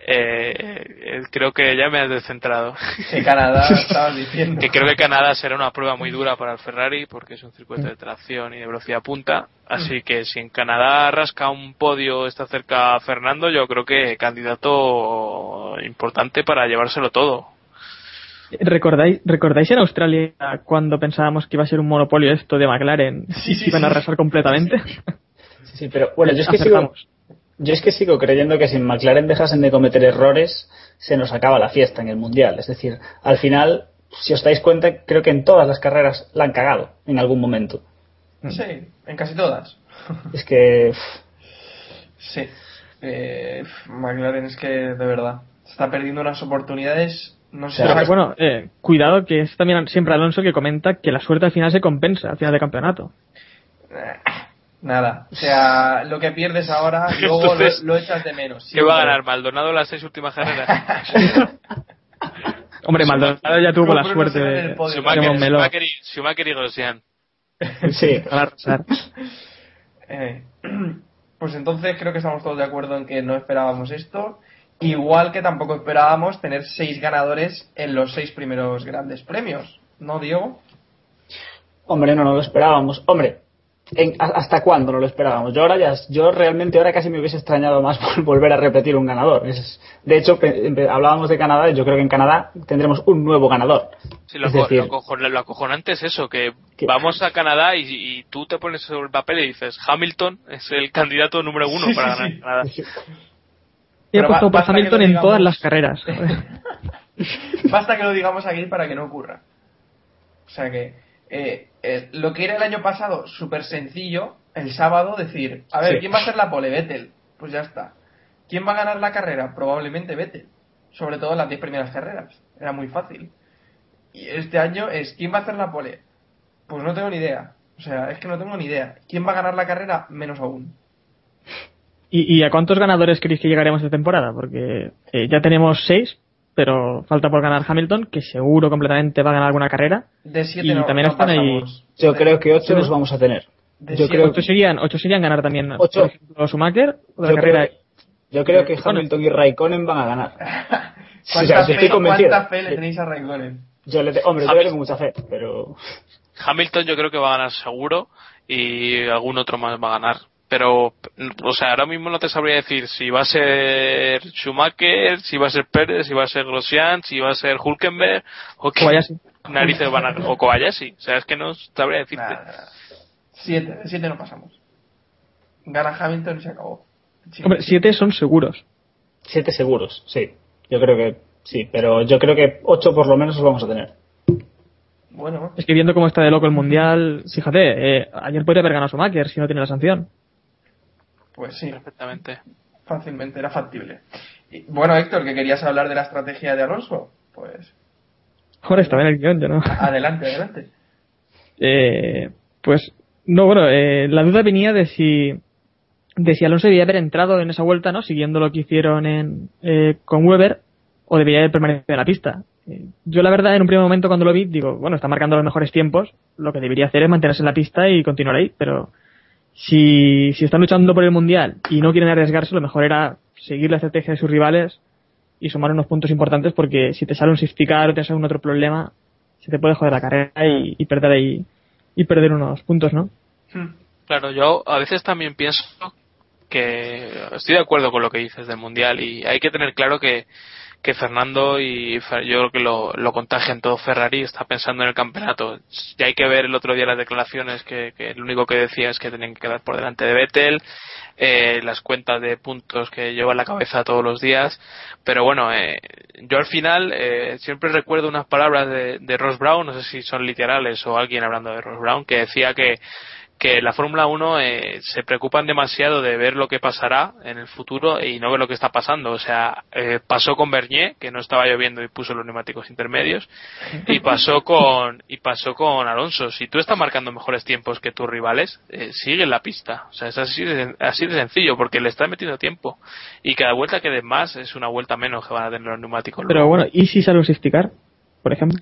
eh, eh, creo que ya me has descentrado. Que Canadá estabas diciendo. que creo que Canadá será una prueba muy dura para el Ferrari porque es un circuito de tracción y de velocidad punta. Así que si en Canadá rasca un podio, está cerca a Fernando, yo creo que candidato importante para llevárselo todo. ¿Recordáis, ¿Recordáis en Australia cuando pensábamos que iba a ser un monopolio esto de McLaren? Sí, sí, iban a sí. arrasar completamente. Sí, sí, pero bueno, yo es que sigo. Yo es que sigo creyendo que si en McLaren dejasen de cometer errores, se nos acaba la fiesta en el mundial. Es decir, al final, si os dais cuenta, creo que en todas las carreras la han cagado en algún momento. Sí, en casi todas. Es que Sí. Eh, McLaren es que de verdad está perdiendo unas oportunidades. No sé. Pero bueno, eh, cuidado que es también siempre Alonso que comenta que la suerte al final se compensa al final del campeonato. Nada. O sea, lo que pierdes ahora, luego lo, Entonces, lo echas de menos. ¿Qué va a ganar Maldonado las seis últimas carreras? Hombre, Maldonado ya tuvo la suerte de, Schumacher. Schumacher y, Grosjean. Sí. Eh, pues entonces creo que estamos todos de acuerdo en que no esperábamos esto. Igual que tampoco esperábamos tener seis ganadores en los seis primeros grandes premios. ¿No, Diego? Hombre, no, no lo esperábamos. Hombre, ¿en- ¿hasta cuándo no lo esperábamos? Yo ahora ya, yo realmente ahora casi me hubiese extrañado más vol- volver a repetir un ganador. Es- de hecho, hablábamos de Canadá, y yo creo que en Canadá tendremos un nuevo ganador. Sí, lo, Es decir- lo acojon- lo acojonante es eso, que Que- vamos a Canadá y, y tú te pones sobre el papel y dices, Hamilton es el candidato número uno Sí, para sí, ganar sí. Canadá. Y he puesto por Hamilton en todas las carreras. Basta que lo digamos aquí para que no ocurra. O sea que eh, eh, lo que era el año pasado súper sencillo, el sábado decir, a ver, Sí. ¿quién va a ser la pole? Vettel. Pues ya está. ¿Quién va a ganar la carrera? Probablemente Vettel. Sobre todo en las 10 primeras carreras. Era muy fácil. Y este año es, ¿quién va a hacer la pole? Pues no tengo ni idea. O sea, es que no tengo ni idea. ¿Quién va a ganar la carrera? Menos aún. ¿Y, y a cuántos ganadores creéis que llegaremos esta temporada? Porque eh, ya tenemos seis, pero falta por ganar Hamilton, que seguro completamente va a ganar alguna carrera. De 7 Y no, también no están ahí-. Yo De- creo que ocho Sí. los vamos a tener. de yo siete- creo- Ocho serían, ocho serían ganar también, Ocho. por ejemplo, Schumacher, o la Yo carrera. creo, yo creo que. Hamilton y Raikkonen van a ganar. O ¿Cuánta, sea, yo estoy fe, convencido. cuánta fe le tenéis a Raikkonen? Yo le te- hombre, yo Hamilton. le tengo mucha fe, pero Hamilton yo creo que va a ganar seguro y algún otro más va a ganar. Pero, o sea, ahora mismo no te sabría decir si va a ser Schumacher, si va a ser Pérez, si va a ser Grosjean, si va a ser Hulkenberg o qué Kobayashi. narices van a... o Kobayashi. O sea, es que no sabría decirte. Siete, siete no pasamos. Gana Hamilton y se acabó. Sí. Hombre, siete son seguros. siete seguros, sí. Yo creo que sí, pero yo creo que ocho por lo menos los vamos a tener. Bueno, Es que viendo cómo está de loco el mundial, fíjate, eh, ayer podría haber ganado Schumacher si no tiene la sanción. Pues sí, Perfectamente. fácilmente, era factible. Y, bueno, Héctor, que querías hablar de la estrategia de Alonso, pues Ahora estaba en el guion, yo no. adelante, adelante. Eh, pues, no, bueno, eh, la duda venía de si, de si Alonso debía haber entrado en esa vuelta, ¿no? Siguiendo lo que hicieron en, eh, con Weber, o debería haber permanecido en la pista. Eh, yo, la verdad, en un primer momento cuando lo vi, digo, bueno, está marcando los mejores tiempos, lo que debería hacer es mantenerse en la pista y continuar ahí, pero si, si están luchando por el mundial y no quieren arriesgarse, lo mejor era seguir la estrategia de sus rivales y sumar unos puntos importantes porque si te sale un safety car o te sale un otro problema, se te puede joder la carrera y, y perder ahí y perder unos puntos, ¿no? Hmm. Claro, yo a veces también pienso que estoy de acuerdo con lo que dices del Mundial y hay que tener claro que, que Fernando y yo creo que lo, lo contagian todo Ferrari está pensando en el campeonato. Ya hay que ver el otro día las declaraciones que, que lo único que decía es que tenían que quedar por delante de Vettel, eh, las cuentas de puntos que lleva en la cabeza todos los días. Pero bueno, eh, yo al final eh, siempre recuerdo unas palabras de, de Ross Brown, no sé si son literales o alguien hablando de Ross Brown, que decía que que la Fórmula 1 eh, se preocupan demasiado de ver lo que pasará en el futuro y no ver lo que está pasando. O sea, eh, pasó con Bernier, que no estaba lloviendo y puso los neumáticos intermedios, y pasó con y pasó con Alonso. Si tú estás marcando mejores tiempos que tus rivales, eh, sigue en la pista. O sea, es así de, así de sencillo, porque le estás metiendo tiempo. Y cada vuelta que des más es una vuelta menos que van a tener los neumáticos. Pero luego. bueno, ¿y si sale un safety car, por ejemplo?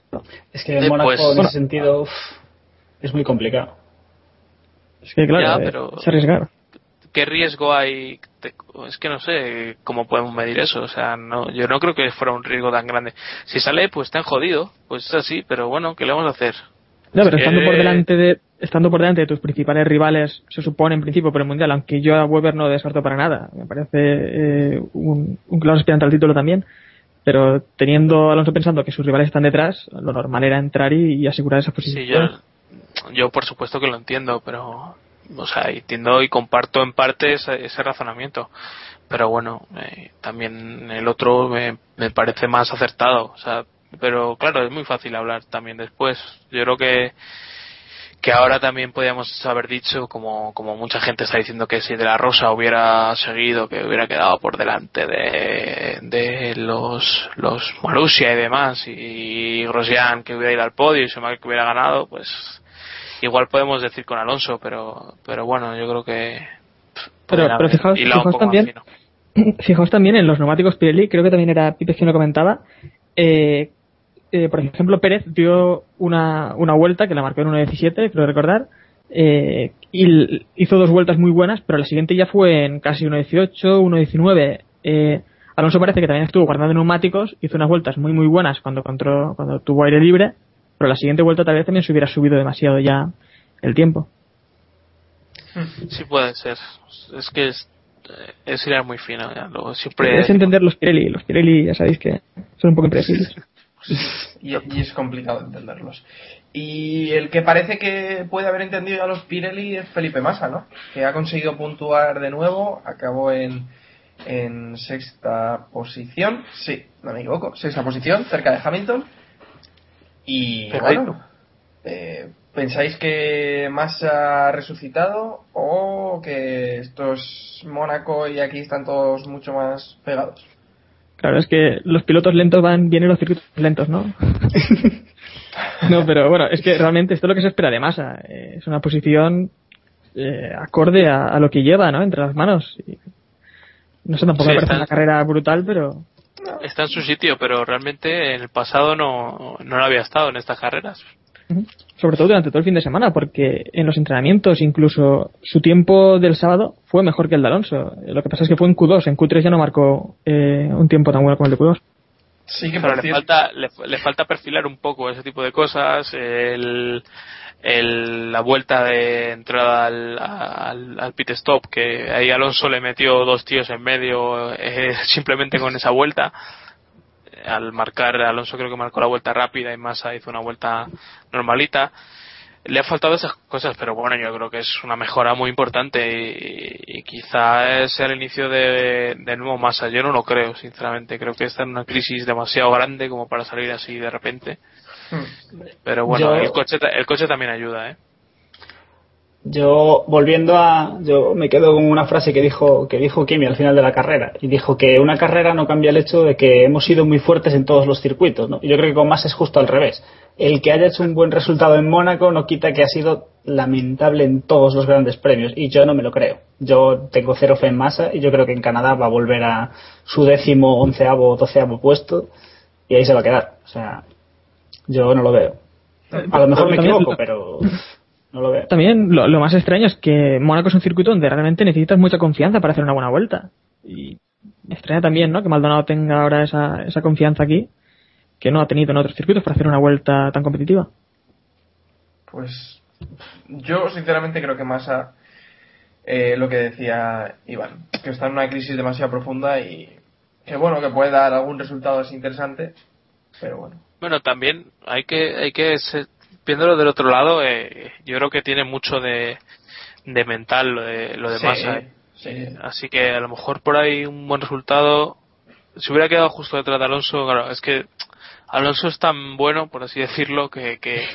Es que en Eh, Mónaco pues- en Bueno. ese sentido uf, es muy complicado. Es que claro, Ya, eh, pero- es arriesgar. ¿qué riesgo hay? Es que no sé cómo podemos medir eso. O sea, no, yo no creo que fuera un riesgo tan grande. Si sale, pues te han jodido. Pues es así, pero bueno, ¿qué le vamos a hacer? No, pero Es estando por delante de estando por delante de tus principales rivales, se supone en principio por el mundial, aunque yo a Weber no descarto para nada, me parece eh, un, un claro aspirante al título también, pero teniendo a Alonso pensando que sus rivales están detrás, lo normal era entrar y, y asegurar esa posición. Sí, yo, yo por supuesto que lo entiendo, pero, o sea, entiendo y comparto en parte ese, ese razonamiento. Pero bueno, eh, también el otro me, me parece más acertado. O sea, pero claro, es muy fácil hablar también después. Yo creo que que ahora también podríamos haber dicho, como, como mucha gente está diciendo, que si De La Rosa hubiera seguido, que hubiera quedado por delante de, de los, los Marussia y demás, y Grosjean que hubiera ido al podio y Schumacher que hubiera ganado, pues igual podemos decir con Alonso, pero, pero bueno, yo creo que. pff, Pero, pero fijaos, también, fijaos también en los neumáticos Pirelli, creo que también era Pipe quien lo comentaba. eh, eh, por ejemplo, Pérez dio una, una vuelta que la marcó en 1.17, creo recordar, eh, y hizo dos vueltas muy buenas, pero la siguiente ya fue en casi 1.18, 1.19. Eh, Alonso parece que también estuvo guardando neumáticos, hizo unas vueltas muy muy buenas cuando, encontró- cuando tuvo aire libre, pero la siguiente vuelta tal vez también se hubiera subido demasiado ya el tiempo. Sí, puede ser. Es que es, es ir muy fino. ya, luego siempre. Es entender los Pirelli, los Pirelli ya sabéis que son un poco impredecibles. y, y es complicado entenderlos. Y el que parece que puede haber entendido a los Pirelli es Felipe Massa, ¿no? Que ha conseguido puntuar de nuevo, acabó en, en sexta posición, sí, no me equivoco, sexta posición, cerca de Hamilton. Y bueno, eh, ¿pensáis que Massa ha resucitado o que esto es Mónaco y aquí están todos mucho más pegados? Claro, es que los pilotos lentos van bien en los circuitos lentos, ¿no? no, pero bueno, es que realmente esto es lo que se espera de Massa. Eh, es una posición eh, acorde a, a lo que lleva, ¿no? Entre las manos. Y no sé, tampoco Sí, me parece está- una carrera brutal, pero Está en su sitio, pero realmente en el pasado no, no lo había estado en estas carreras. Sobre todo durante todo el fin de semana, porque en los entrenamientos, incluso su tiempo del sábado fue mejor que el de Alonso. Lo que pasa es que fue en Q2, en Q3 ya no marcó eh, un tiempo tan bueno como el de Q2. Sí, que Pero le falta, le, le falta perfilar un poco ese tipo de cosas. El, el- la vuelta de entrada al, pit stop, que ahí Alonso le metió dos tíos en medio eh, simplemente con esa vuelta. Al marcar, Alonso creo que marcó la vuelta rápida y Massa hizo una vuelta normalita. Le ha faltado esas cosas, pero bueno, yo creo que es una mejora muy importante y, y quizá sea el inicio de, de nuevo Massa. Yo no lo creo, sinceramente. Creo que está en una crisis demasiado grande como para salir así de repente. Pero bueno, Yo- el, coche, el coche también ayuda, ¿eh? Yo, volviendo a. Yo me quedo con una frase que dijo, que dijo Kimi al final de la carrera. Y dijo que una carrera no cambia el hecho de que hemos sido muy fuertes en todos los circuitos. ¿no? Y yo creo que con más es justo al revés. El que haya hecho un buen resultado en Mónaco no quita que ha sido lamentable en todos los grandes premios. Y yo no me lo creo. Yo tengo cero fe en masa y yo creo que en Canadá va a volver a su décimo, onceavo doceavo puesto. Y ahí se va a quedar. O sea, yo no lo veo. A lo mejor me equivoco, pero no lo veo. También lo, lo más extraño es que Mónaco es un circuito donde realmente necesitas mucha confianza para hacer una buena vuelta. Y me extraña también, ¿no? Que Maldonado tenga ahora esa, esa confianza aquí que no ha tenido en otros circuitos para hacer una vuelta tan competitiva. Pues yo sinceramente creo que Massa, eh, lo que decía Iván, que está en una crisis demasiado profunda y que bueno, que puede dar algún resultado así interesante, pero bueno. Bueno, también hay que, hay que ser- viéndolo del otro lado, eh, yo creo que tiene mucho de, de mental lo de, lo de Sí, Massa. ¿eh? sí. Así que a lo mejor por ahí un buen resultado. Si hubiera quedado justo detrás de Alonso, claro, es que Alonso es tan bueno, por así decirlo, que, que,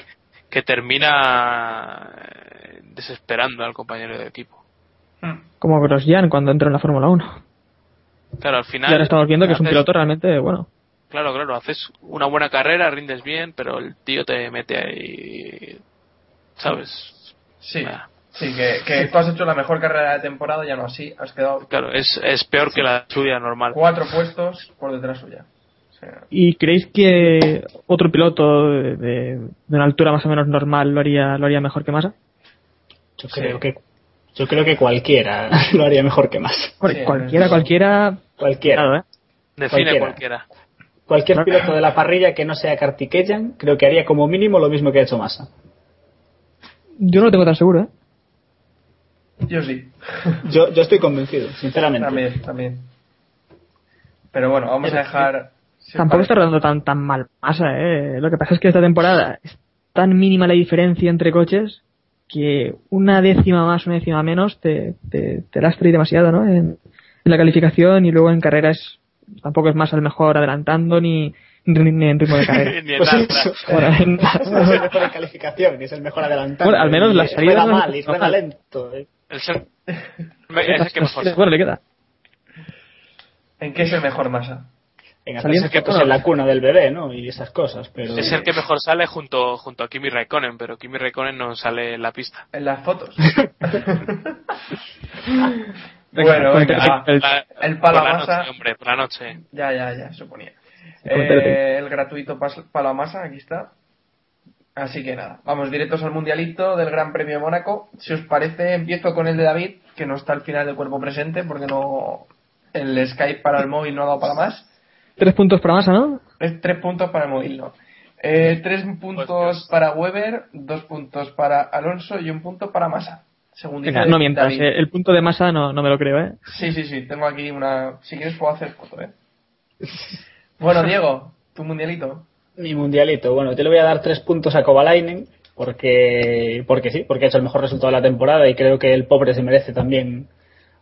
que termina eh, desesperando al compañero de equipo. Como Grosjean cuando entró en la Fórmula 1. Claro, al Y final. ahora estamos viendo que es un piloto realmente bueno. Claro, claro, haces una buena carrera, rindes bien, pero el tío te mete ahí. ¿Sabes? Sí, sí, que, que tú has hecho la mejor carrera de temporada, ya no así, has quedado Claro, es, es peor que la suya normal. cuatro puestos por detrás suya. O sea, ¿Y creéis que otro piloto de, una altura más o menos normal lo haría, lo haría mejor que Massa? Yo creo que yo creo que cualquiera lo haría mejor que Sí, cualquiera, cualquiera. Cualquiera. Claro, ¿eh? Define Cualquiera. cualquiera. Cualquier piloto de la parrilla que no sea Kartikeyan creo que haría como mínimo lo mismo que ha hecho Massa. Yo no lo tengo tan seguro, ¿eh? yo sí, Yo, yo estoy convencido, sinceramente. también, también. Pero bueno, vamos a dejar... si os Tampoco está rodando tan, tan mal Massa, ¿eh? Lo que pasa es que esta temporada es tan mínima la diferencia entre coches que una décima más, una décima menos te, te, te lastra y demasiado, ¿no? En, en la calificación y luego en carreras tampoco es más al mejor adelantando ni, ni, ni en ritmo de carrera. Ni en Pues. Bueno, en- No es el mejor en calificación, ni es el mejor adelantando. Bueno, al menos y la salida rueda mal y rueda lento. eh. El ser- es el que mejor. Bueno, le queda. ¿En qué es el mejor Massa? en Salía hacerse en la cuna del bebé, ¿no? Y esas cosas, pero... Es el que mejor sale junto, junto a Kimi Raikkonen, pero Kimi Raikkonen no sale en la pista. En las fotos. Venga, bueno, venga, va. el- La- El la Palamasa. noche, hombre, por la noche. Ya, ya, ya, suponía. Eh, el gratuito Palamasa, aquí está. Así que nada, vamos directos al mundialito del Gran Premio de Mónaco. Si os parece, empiezo con el de David, que no está al final del cuerpo presente, porque no el Skype para el móvil no ha dado para más. Tres puntos para masa, ¿no? Es tres puntos para el móvil, no. Eh, tres puntos para Weber, dos puntos para Alonso y un punto para Massa. Según dice Venga, no mientas, David. eh, el punto de masa no, no me lo creo, ¿eh? Sí, sí, sí, tengo aquí una. Si quieres, puedo hacer foto, ¿eh? Bueno, Diego, tu mundialito. Mi mundialito, bueno, te le voy a dar tres puntos a Kovalainen porque, porque sí, porque ha hecho el mejor resultado de la temporada y creo que el pobre se merece también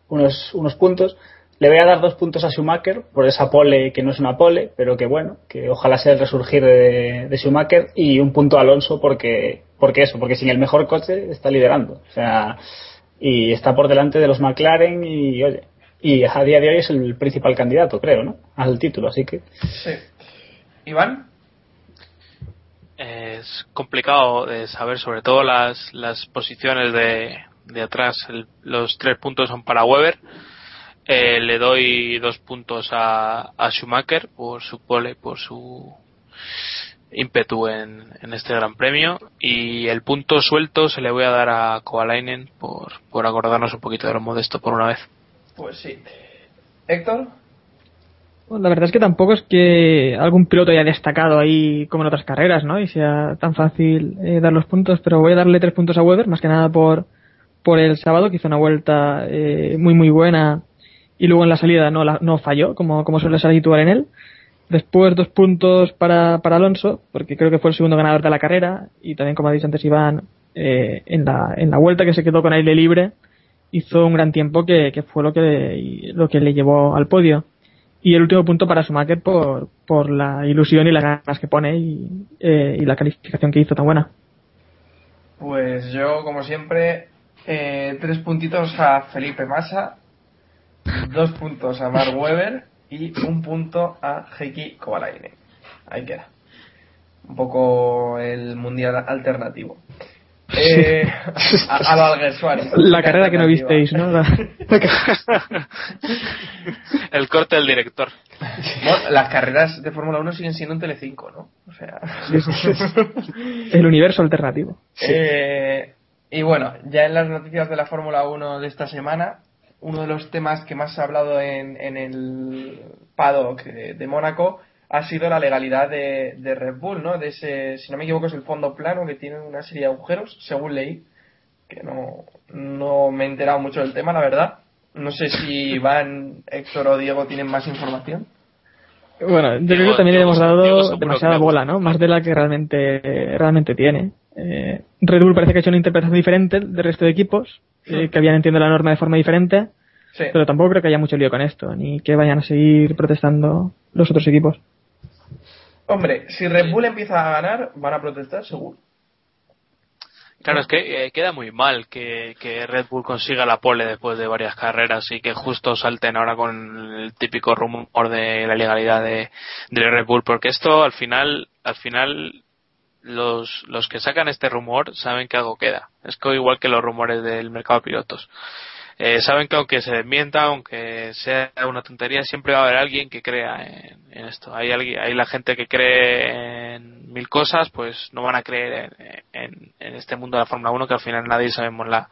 unos, unos puntos. Le voy a dar dos puntos a Schumacher por esa pole que no es una pole, pero que bueno, que ojalá sea el resurgir de, de Schumacher y un punto a Alonso porque, porque eso, porque sin el mejor coche está liderando. O sea, y está por delante de los McLaren y oye, y a día de hoy es el principal candidato, creo, ¿no? Al título, así que Sí. Iván. Es complicado de saber, sobre todo las, las posiciones de, de atrás. El- los tres puntos son para Weber. Eh, le doy dos puntos a, a Schumacher por su pole, por su ímpetu en, en este gran premio. Y el punto suelto se le voy a dar a Kovalainen por, por acordarnos un poquito de lo modesto por una vez. Pues sí. Héctor. Bueno, la verdad es que tampoco es que algún piloto haya destacado ahí como en otras carreras, ¿no? Y sea tan fácil eh, dar los puntos, pero voy a darle tres puntos a Weber, más que nada por, por el sábado, que hizo una vuelta eh, muy muy buena y luego en la salida no, la- no falló, como, como suele ser habitual en él. Después dos puntos para, para Alonso, porque creo que fue el segundo ganador de la carrera, y también como ha dicho antes Iván, eh, en, la, en la vuelta que se quedó con aire libre, hizo un gran tiempo que, que fue lo que, lo que le llevó al podio. Y el último punto para Schumacher por, por la ilusión y las ganas que pone y, eh, y la calificación que hizo tan buena. Pues yo, como siempre, eh, tres puntitos a Felipe Massa, dos puntos a Mark Webber y un punto a Heikki Kovalainen. Ahí queda. Un poco el mundial alternativo. Eh, a, a lo Alguersuari. La carrera que no visteis, ¿no? La- El corte del director. Bueno, las carreras de Fórmula 1 siguen siendo en Telecinco, ¿no? O sea. el universo alternativo. Eh, y bueno, ya en las noticias de la Fórmula 1 de esta semana, uno de los temas que más se ha hablado en, en el paddock de, de Mónaco ha sido la legalidad de, de Red Bull, ¿no? De ese, si no me equivoco, es el fondo plano que tiene una serie de agujeros, según leí, que no, no me he enterado mucho del tema, la verdad. No sé si Iván, Héctor o Diego tienen más información. Bueno, yo creo que también le hemos dado demasiada bola, ¿no? Más de la que realmente, realmente tiene. Eh, Red Bull parece que ha hecho una interpretación diferente del resto de equipos, eh, que habían entendido la norma de forma diferente, Sí. pero tampoco creo que haya mucho lío con esto, ni que vayan a seguir protestando los otros equipos. Hombre, si Red Bull empieza a ganar, van a protestar seguro. Claro, es que eh, queda muy mal que, que Red Bull consiga la pole después de varias carreras y que justo salten ahora con el típico rumor de la legalidad de, de Red Bull, porque esto al final, al final los, los que sacan este rumor saben que algo queda. Es que igual que los rumores del mercado de pilotos. Eh, saben que aunque se desmienta, aunque sea una tontería, siempre va a haber alguien que crea en, en esto. Hay alguien, hay la gente que cree en mil cosas, pues no van a creer en, en- este mundo de la Fórmula 1 que al final nadie sabemos la,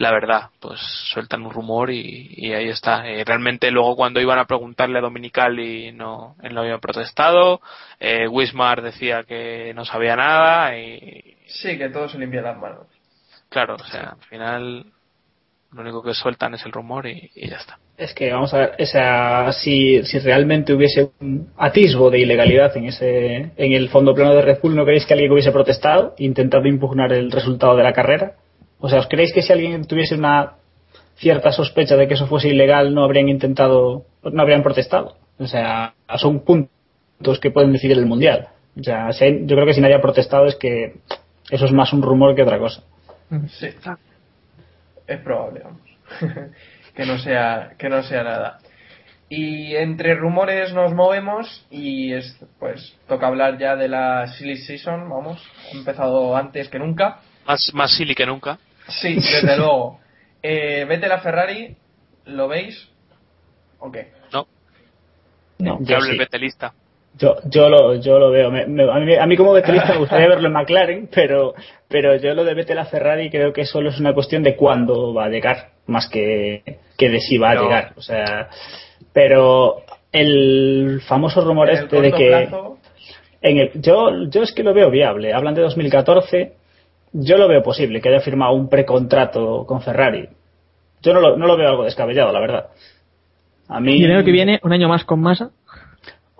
la verdad. Pues sueltan un rumor y, y ahí está. Eh, realmente luego cuando iban a preguntarle a Dominical y no, él no había protestado, eh, Wismar decía que no sabía nada y Sí, que todo se limpia las manos. claro, o sea, al final lo único que sueltan es el rumor y, y ya está. Es que, vamos a ver, esa, si, si realmente hubiese un atisbo de ilegalidad en ese en el fondo plano de Red Bull, ¿no creéis que alguien hubiese protestado e intentado impugnar el resultado de la carrera? O sea, ¿os creéis que si alguien tuviese una cierta sospecha de que eso fuese ilegal, no habrían intentado, no habrían protestado? O sea, son puntos que pueden decidir el Mundial. O sea, si hay- yo creo que si nadie ha protestado es que eso es más un rumor que otra cosa. Sí. Es probable, vamos. que no sea que no sea nada. Y entre rumores nos movemos y es, pues toca hablar ya de la silly season, vamos, ha empezado antes que nunca. Más, más silly que nunca. Sí, desde luego. Eh, vete la Ferrari, ¿lo veis? ¿O qué? No, No, yo hable sí. el betelista. Yo, yo, lo, yo lo veo. Me- me- a, mí, a mí como betelista me gustaría verlo en McLaren, pero, pero yo lo de Vettel a Ferrari creo que solo es una cuestión de cuándo va a llegar, más que, que de si va a llegar. O sea, pero el famoso rumor En este de que... plazo, En el, yo, yo es que lo veo viable. Hablan de 2014. Yo lo veo posible que haya firmado un precontrato con Ferrari. Yo no lo, no lo veo algo descabellado, la verdad. A mí. Y el año que viene, un año más con masa.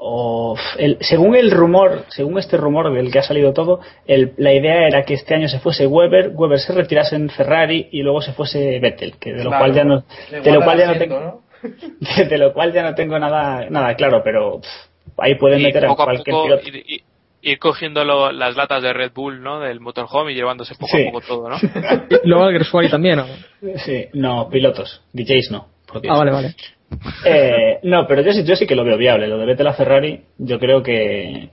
o, el- según el rumor, según este rumor del que ha salido todo, el- la idea era que este año se fuese Weber, Weber se retirase en Ferrari y luego se fuese Vettel, que de lo claro, cual ya no, de lo cual ya no tengo, ¿no? de lo cual ya no tengo nada, nada claro, pero pff, ahí pueden Y meter a cualquier poco piloto. ir, ir- cogiendo lo- las latas de Red Bull, ¿no? Del motorhome y llevándose poco Sí. a poco todo, ¿no? Luego el Gersuari también, ¿no? Sí, no, pilotos, DJs no. por. Ah, vale, vale. Eh, no, pero yo sí, yo sí que lo veo viable. Lo de Vettel a Ferrari, yo creo que.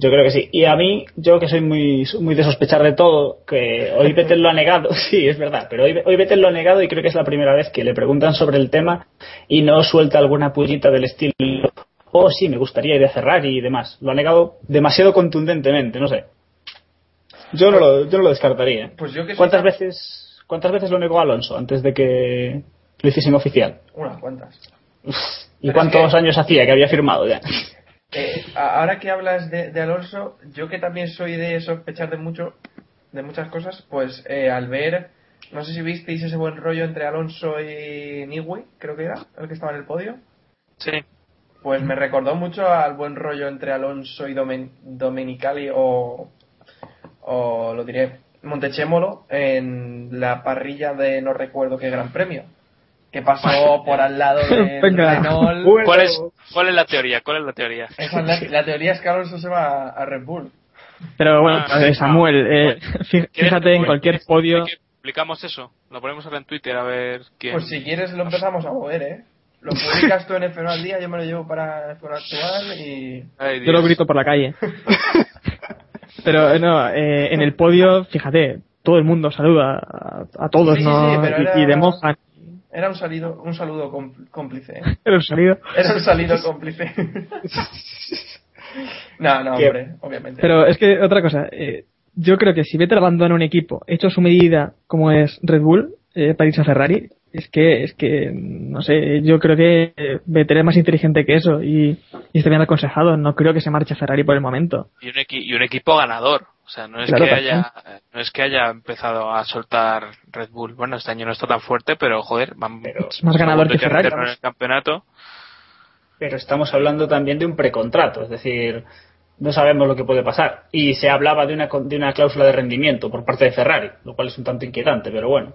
Yo creo que sí. Y a mí, yo que soy muy, muy de sospechar de todo, que hoy Vettel lo ha negado, sí, es verdad, pero hoy, hoy Vettel lo ha negado y creo que es la primera vez que le preguntan sobre el tema y no suelta alguna pullita del estilo, oh sí, me gustaría ir a Ferrari y demás. Lo ha negado demasiado contundentemente, no sé. Yo no lo, yo no lo descartaría. Pues yo que ¿Cuántas veces, cuántas veces lo negó Alonso antes de que lo hiciesen oficial? Unas cuantas. ¿Y Pero cuántos es que- años hacía que había firmado ya? Eh, ahora que hablas de, de Alonso, yo que también soy de sospechar de mucho, de muchas cosas, pues eh, al ver, no sé si visteis ese buen rollo entre Alonso y Nigui, creo que era, el que estaba en el podio, Sí. Pues me recordó mucho al buen rollo entre Alonso y Domen- Domenicali o, o lo diré, Montechemolo en la parrilla de no recuerdo qué gran premio, que pasó por al lado de. Renault. ¿Cuál es, ¿Cuál es la teoría? ¿Cuál es la teoría? Esa la, la teoría es que Alonso se va a Red Bull. Pero bueno, Ah, eh, Samuel, eh, fí- ¿Quieres fíjate en que- cualquier podio. que Explicamos eso. Lo ponemos ahora en Twitter a ver quién. Pues si quieres lo empezamos a mover, ¿eh? Lo publicas tú en F1 al día, yo me lo llevo para F1 actual y... Ay, Yo lo grito por la calle. Pero no, eh, en el podio, fíjate, todo el mundo saluda a, a todos, Sí, sí, ¿no? sí, pero y, era- y de. Era un, salido, un saludo cómplice, ¿eh? Era un salido. Era un salido cómplice. no, no, Qué- hombre, obviamente. Pero es que otra cosa, eh, yo creo que si Vettel abandona un equipo hecho a su medida como es Red Bull eh, para irse a Ferrari, es que, es que, no sé, yo creo que eh, Vettel es más inteligente que eso y, y está bien aconsejado. No creo que se marche Ferrari por el momento. y un, equi- y un equipo ganador. O sea, no es Claro, que haya no es que haya empezado a soltar Red Bull. Bueno, este año no está tan fuerte, pero joder, van Es más ganador que Ferrari. en el campeonato. Pero estamos hablando también de un precontrato, es decir, no sabemos lo que puede pasar. Y se hablaba de una, con- de una cláusula de rendimiento por parte de Ferrari, lo cual es un tanto inquietante, pero bueno.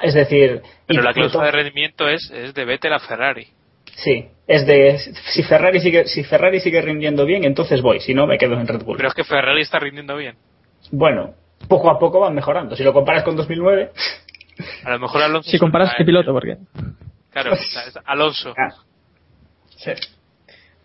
Es decir, Pero la cláusula de rendimiento es, es de Vettel a Ferrari. Sí, es de si Ferrari sigue si Ferrari sigue rindiendo bien, entonces voy, si no me quedo en Red Bull. Pero es que Ferrari está rindiendo bien. Bueno, poco a poco van mejorando. Si lo comparas con 2009, A lo mejor Alonso. Si comparas qué piloto, porque Claro, Alonso. ah, Sí.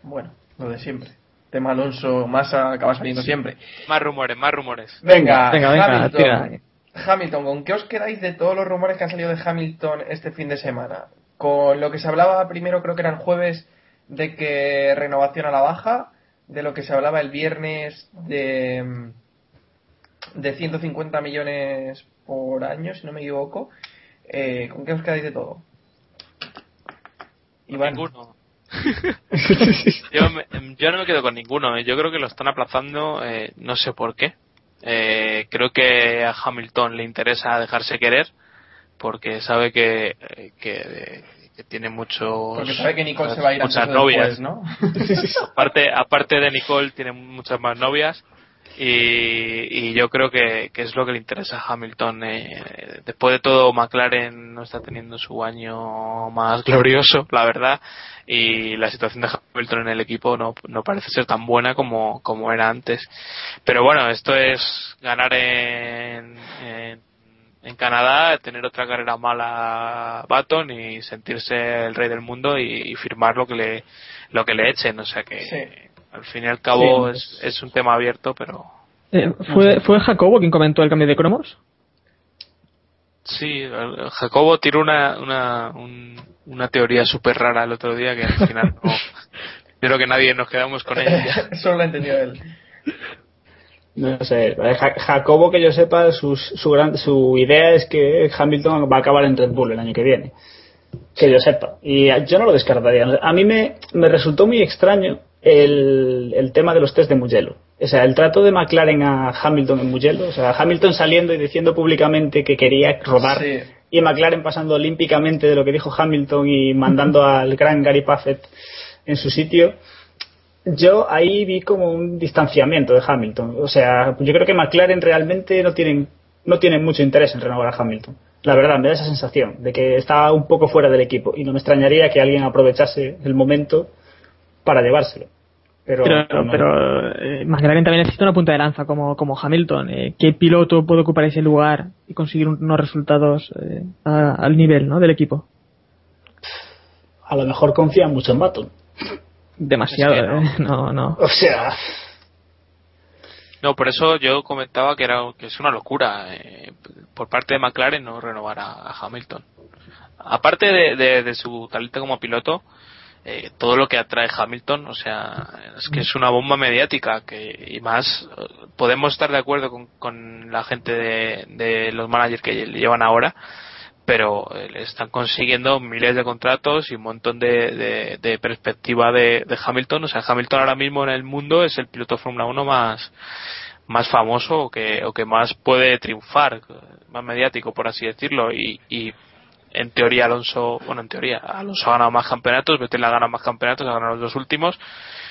Bueno, lo de siempre. Tema Alonso Massa acaba saliendo siempre. Más rumores, más rumores. Venga, Venga, venga, tira. Hamilton, ¿con qué os quedáis de todos los rumores que han salido de Hamilton este fin de semana? Con lo que se hablaba primero, creo que eran jueves, de que renovación a la baja, de lo que se hablaba el viernes de, de 150 millones por año, si no me equivoco. Eh, ¿Con qué os quedáis de todo? Iván. Ninguno. yo, me- yo no me quedo con ninguno. ¿eh? Yo creo que lo están aplazando, eh, no sé por qué. Eh, creo que a Hamilton le interesa dejarse querer porque sabe que, que, que tiene muchos Porque sabe que Nicole se va a ir antes muchas novias después, ¿no? aparte aparte de Nicole tiene muchas más novias y, y yo creo que, es lo que le interesa a Hamilton eh, después de todo McLaren no está teniendo su año más glorioso la verdad y la situación de Hamilton en el equipo no, no parece ser tan buena como, como era antes pero bueno esto es ganar en, en, Canadá, tener otra carrera mala Baton y sentirse el rey del mundo y, firmar lo que le lo que le echen. O sea que. Al fin y al cabo Sí. es, es un tema abierto, pero Eh, ¿fue, ¿Fue Jacobo quien comentó el cambio de cromos? sí, Jacobo tiró una, una, un- una teoría súper rara el otro día que al final no, yo creo que nadie nos quedamos con ella. Solo lo ha entendido él. No sé, Ja- Jacobo, que yo sepa, sus- su, gran, su idea es que Hamilton va a acabar en Red Bull el año que viene. Que yo sepa. Y yo no lo descartaría. A mí me, me resultó muy extraño el, el tema de los test de Mugello. O sea, el trato de McLaren a Hamilton en Mugello. O sea, Hamilton saliendo y diciendo públicamente que quería rodar. Sí. Y McLaren pasando olímpicamente de lo que dijo Hamilton y mandando al gran Gary Paffett en su sitio yo ahí vi como un distanciamiento de Hamilton. O sea, yo creo que McLaren realmente no tienen, no tienen mucho interés en renovar a Hamilton. La verdad, me da esa sensación de que está un poco fuera del equipo y no me extrañaría que alguien aprovechase el momento para llevárselo. Pero, Pero, no. pero eh, McLaren también necesita una punta de lanza como, como Hamilton. Eh, ¿Qué piloto puede ocupar ese lugar y conseguir unos resultados eh, a- al nivel ¿no? del equipo? a lo mejor confían mucho en Baton. Demasiado, Es que no. ¿eh? no, no. O sea, No, por eso yo comentaba que era que es una locura eh, por parte de McLaren no renovar a, a Hamilton. Aparte de, de- de su talento como piloto, eh, todo lo que atrae Hamilton, o sea, es que es una bomba mediática que y más podemos estar de acuerdo con, con la gente de, los managers que le llevan ahora, pero eh, le están consiguiendo miles de contratos y un montón de, de- perspectiva de, Hamilton. O sea, Hamilton ahora mismo en el mundo es el piloto Fórmula 1 más, más famoso o que, o que más puede triunfar, más mediático, por así decirlo. Y, y en teoría Alonso, bueno, en teoría, Alonso ha ganado más campeonatos, Vettel ha ganado más campeonatos, ha ganado los dos últimos.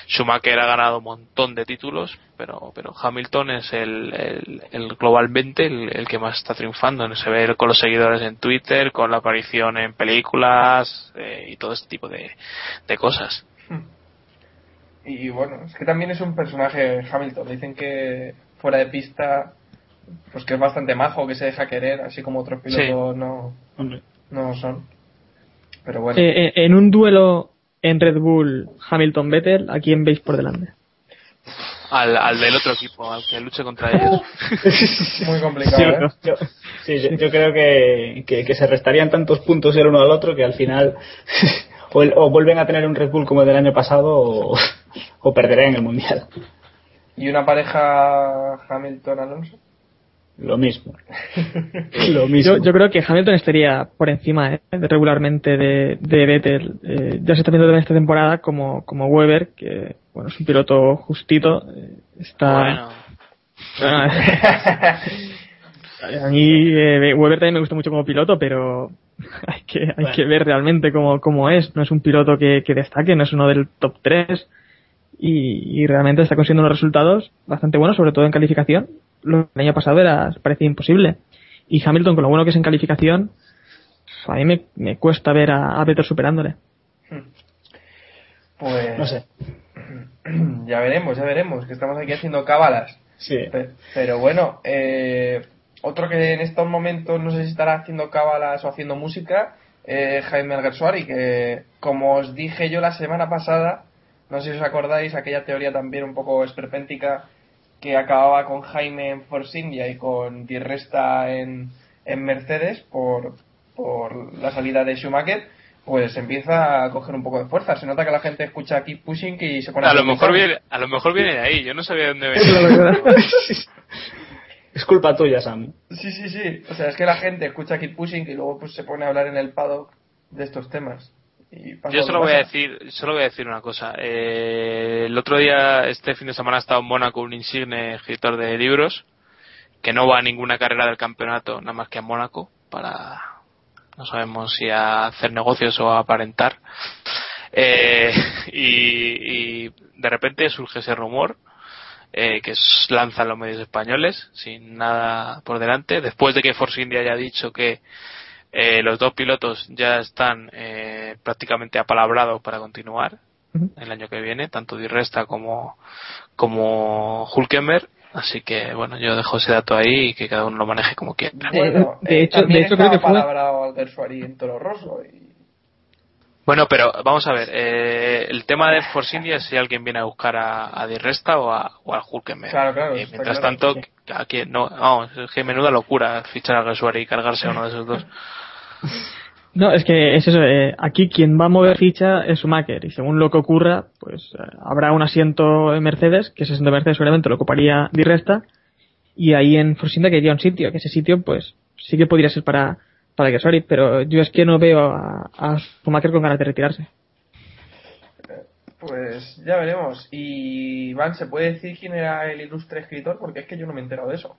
Schumacher ha ganado un montón de títulos, pero, pero Hamilton es el, el, el globalmente el, el que más está triunfando. Se ve con los seguidores en Twitter, con la aparición en películas eh, y todo este tipo de, de cosas. Y bueno, es que también es un personaje Hamilton. Dicen que fuera de pista, pues que es bastante majo, que se deja querer, así como otros pilotos no, hombre, no son. Pero bueno, Eh, eh, en un duelo en Red Bull Hamilton-Vettel, ¿a quién veis por delante? Al, al del otro equipo, al que luche contra ellos. muy complicado, Sí, ¿eh? yo, sí, yo, yo creo que, que, que se restarían tantos puntos el uno al otro que al final o, el- o vuelven a tener un Red Bull como el del año pasado o, o perderán el mundial. Y una pareja Hamilton-Alonso. Lo mismo. Lo mismo. Yo, yo creo que Hamilton estaría por encima ¿eh? regularmente de, de Vettel. Eh, ya se está viendo también esta temporada como, como Weber, que bueno, es un piloto justito. eh, está, Bueno, Bueno, a mí eh, Weber también me gusta mucho como piloto, pero hay que, hay Bueno. que ver realmente cómo, cómo es. No es un piloto que, que destaque, no es uno del top 3 y, y realmente está consiguiendo unos resultados bastante buenos, sobre todo en calificación. Lo que el año pasado era parecía imposible. Y Hamilton, con lo bueno que es en calificación, a mí me, me cuesta ver a, a Vettel superándole. Pues No sé. ya veremos, ya veremos, que estamos aquí haciendo cábalas. Sí. Pe- Pero bueno, eh, otro que en estos momentos no sé si estará haciendo cábalas o haciendo música, eh, Jaime Alguersuari, que como os dije yo la semana pasada, no sé si os acordáis, aquella teoría también un poco esperpéntica que acababa con Jaime en Force India y con Di Resta en, en Mercedes por, por la salida de Schumacher, pues empieza a coger un poco de fuerza. Se nota que la gente escucha Keep Pushing y se pone a lo mejor viene, a lo mejor viene de ahí. Yo no sabía de dónde venía. Es culpa tuya, Sam. Sí, sí, sí. O sea, es que la gente escucha Keep Pushing y luego pues se pone a hablar en el paddock de estos temas. Yo lo solo voy a decir, solo voy a decir una cosa. Eh, el otro día, este fin de semana, ha estado en Mónaco un insigne escritor de libros que no va a ninguna carrera del campeonato, nada más que a Mónaco, para no sabemos si a hacer negocios o a aparentar. Eh, y, y de repente surge ese rumor eh, que lanzan los medios españoles sin nada por delante, después de que Force India haya dicho que eh, los dos pilotos ya están eh, prácticamente apalabrados para continuar el año que viene, tanto Di Resta como, como Hulkenberg. Así que bueno, yo dejo ese dato ahí y que cada uno lo maneje como quiera. Bueno, de eh, hecho- de hecho creo que fue- en Toro Rosso. Y... Bueno, pero vamos a ver, eh, el tema de Force India es si alguien viene a buscar a, a Di Resta o, a, o al Hulkenberg. Claro, claro, Eh, mientras claro, tanto, sí. aquí no, vamos, es que menuda locura fichar a Gassuari y cargarse a uno de esos dos. No, es que es eso. eh, aquí quien va a mover ficha es Schumacher y según lo que ocurra, pues eh, habrá un asiento en Mercedes, que ese asiento de Mercedes seguramente lo ocuparía Di Resta y ahí en Forsinda que iría un sitio, que ese sitio pues sí que podría ser para para Gasly, pero yo es que no veo a, a Schumacher con ganas de retirarse. Pues ya veremos. Y Iván, ¿se puede decir quién era el ilustre escritor? Porque es que yo no me he enterado de eso.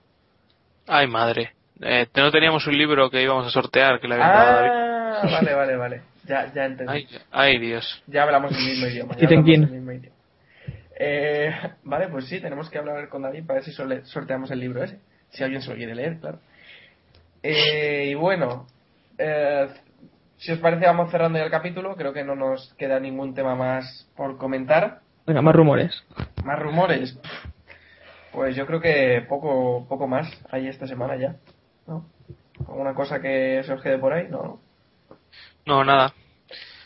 Ay, madre. Eh, no teníamos un libro que íbamos a sortear que le habían dado a David. Ah, vale, vale, vale. Ya, ya entendí. Ay, ay, Dios. Ya hablamos el mismo idioma. ya Stephen hablamos King. el mismo idioma. Eh, vale, pues sí, tenemos que hablar con David para ver si sorteamos el libro ese. Si alguien se lo quiere leer, claro. Eh, y bueno, eh, si os parece, vamos cerrando ya el capítulo. Creo que no nos queda ningún tema más por comentar. Venga, más rumores. Más rumores. Pues yo creo que poco, poco más hay esta semana ya. ¿No? ¿Alguna cosa que se os quede por ahí? No, no. Nada.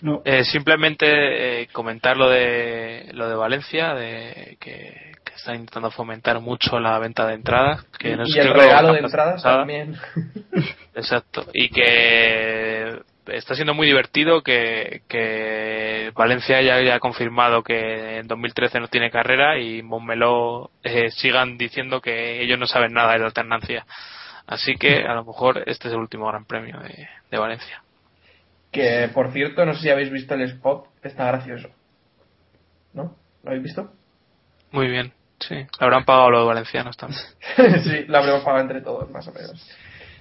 No. Eh, simplemente eh, comentar lo de lo de Valencia, de que, que están intentando fomentar mucho la venta de entradas. Que no y sé, el creo que lo regalo de entradas pasada. también. Exacto. Y que está siendo muy divertido que, que Valencia ya haya confirmado que en 2013 no tiene carrera y Montmeló eh, sigan diciendo que ellos no saben nada de la alternancia. Así que a lo mejor este es el último gran premio de, de Valencia. Que por cierto, no sé si habéis visto el spot, está gracioso. ¿No? ¿Lo habéis visto? Muy bien, sí. Le habrán pagado los valencianos también. sí, lo habremos pagado entre todos, más o menos.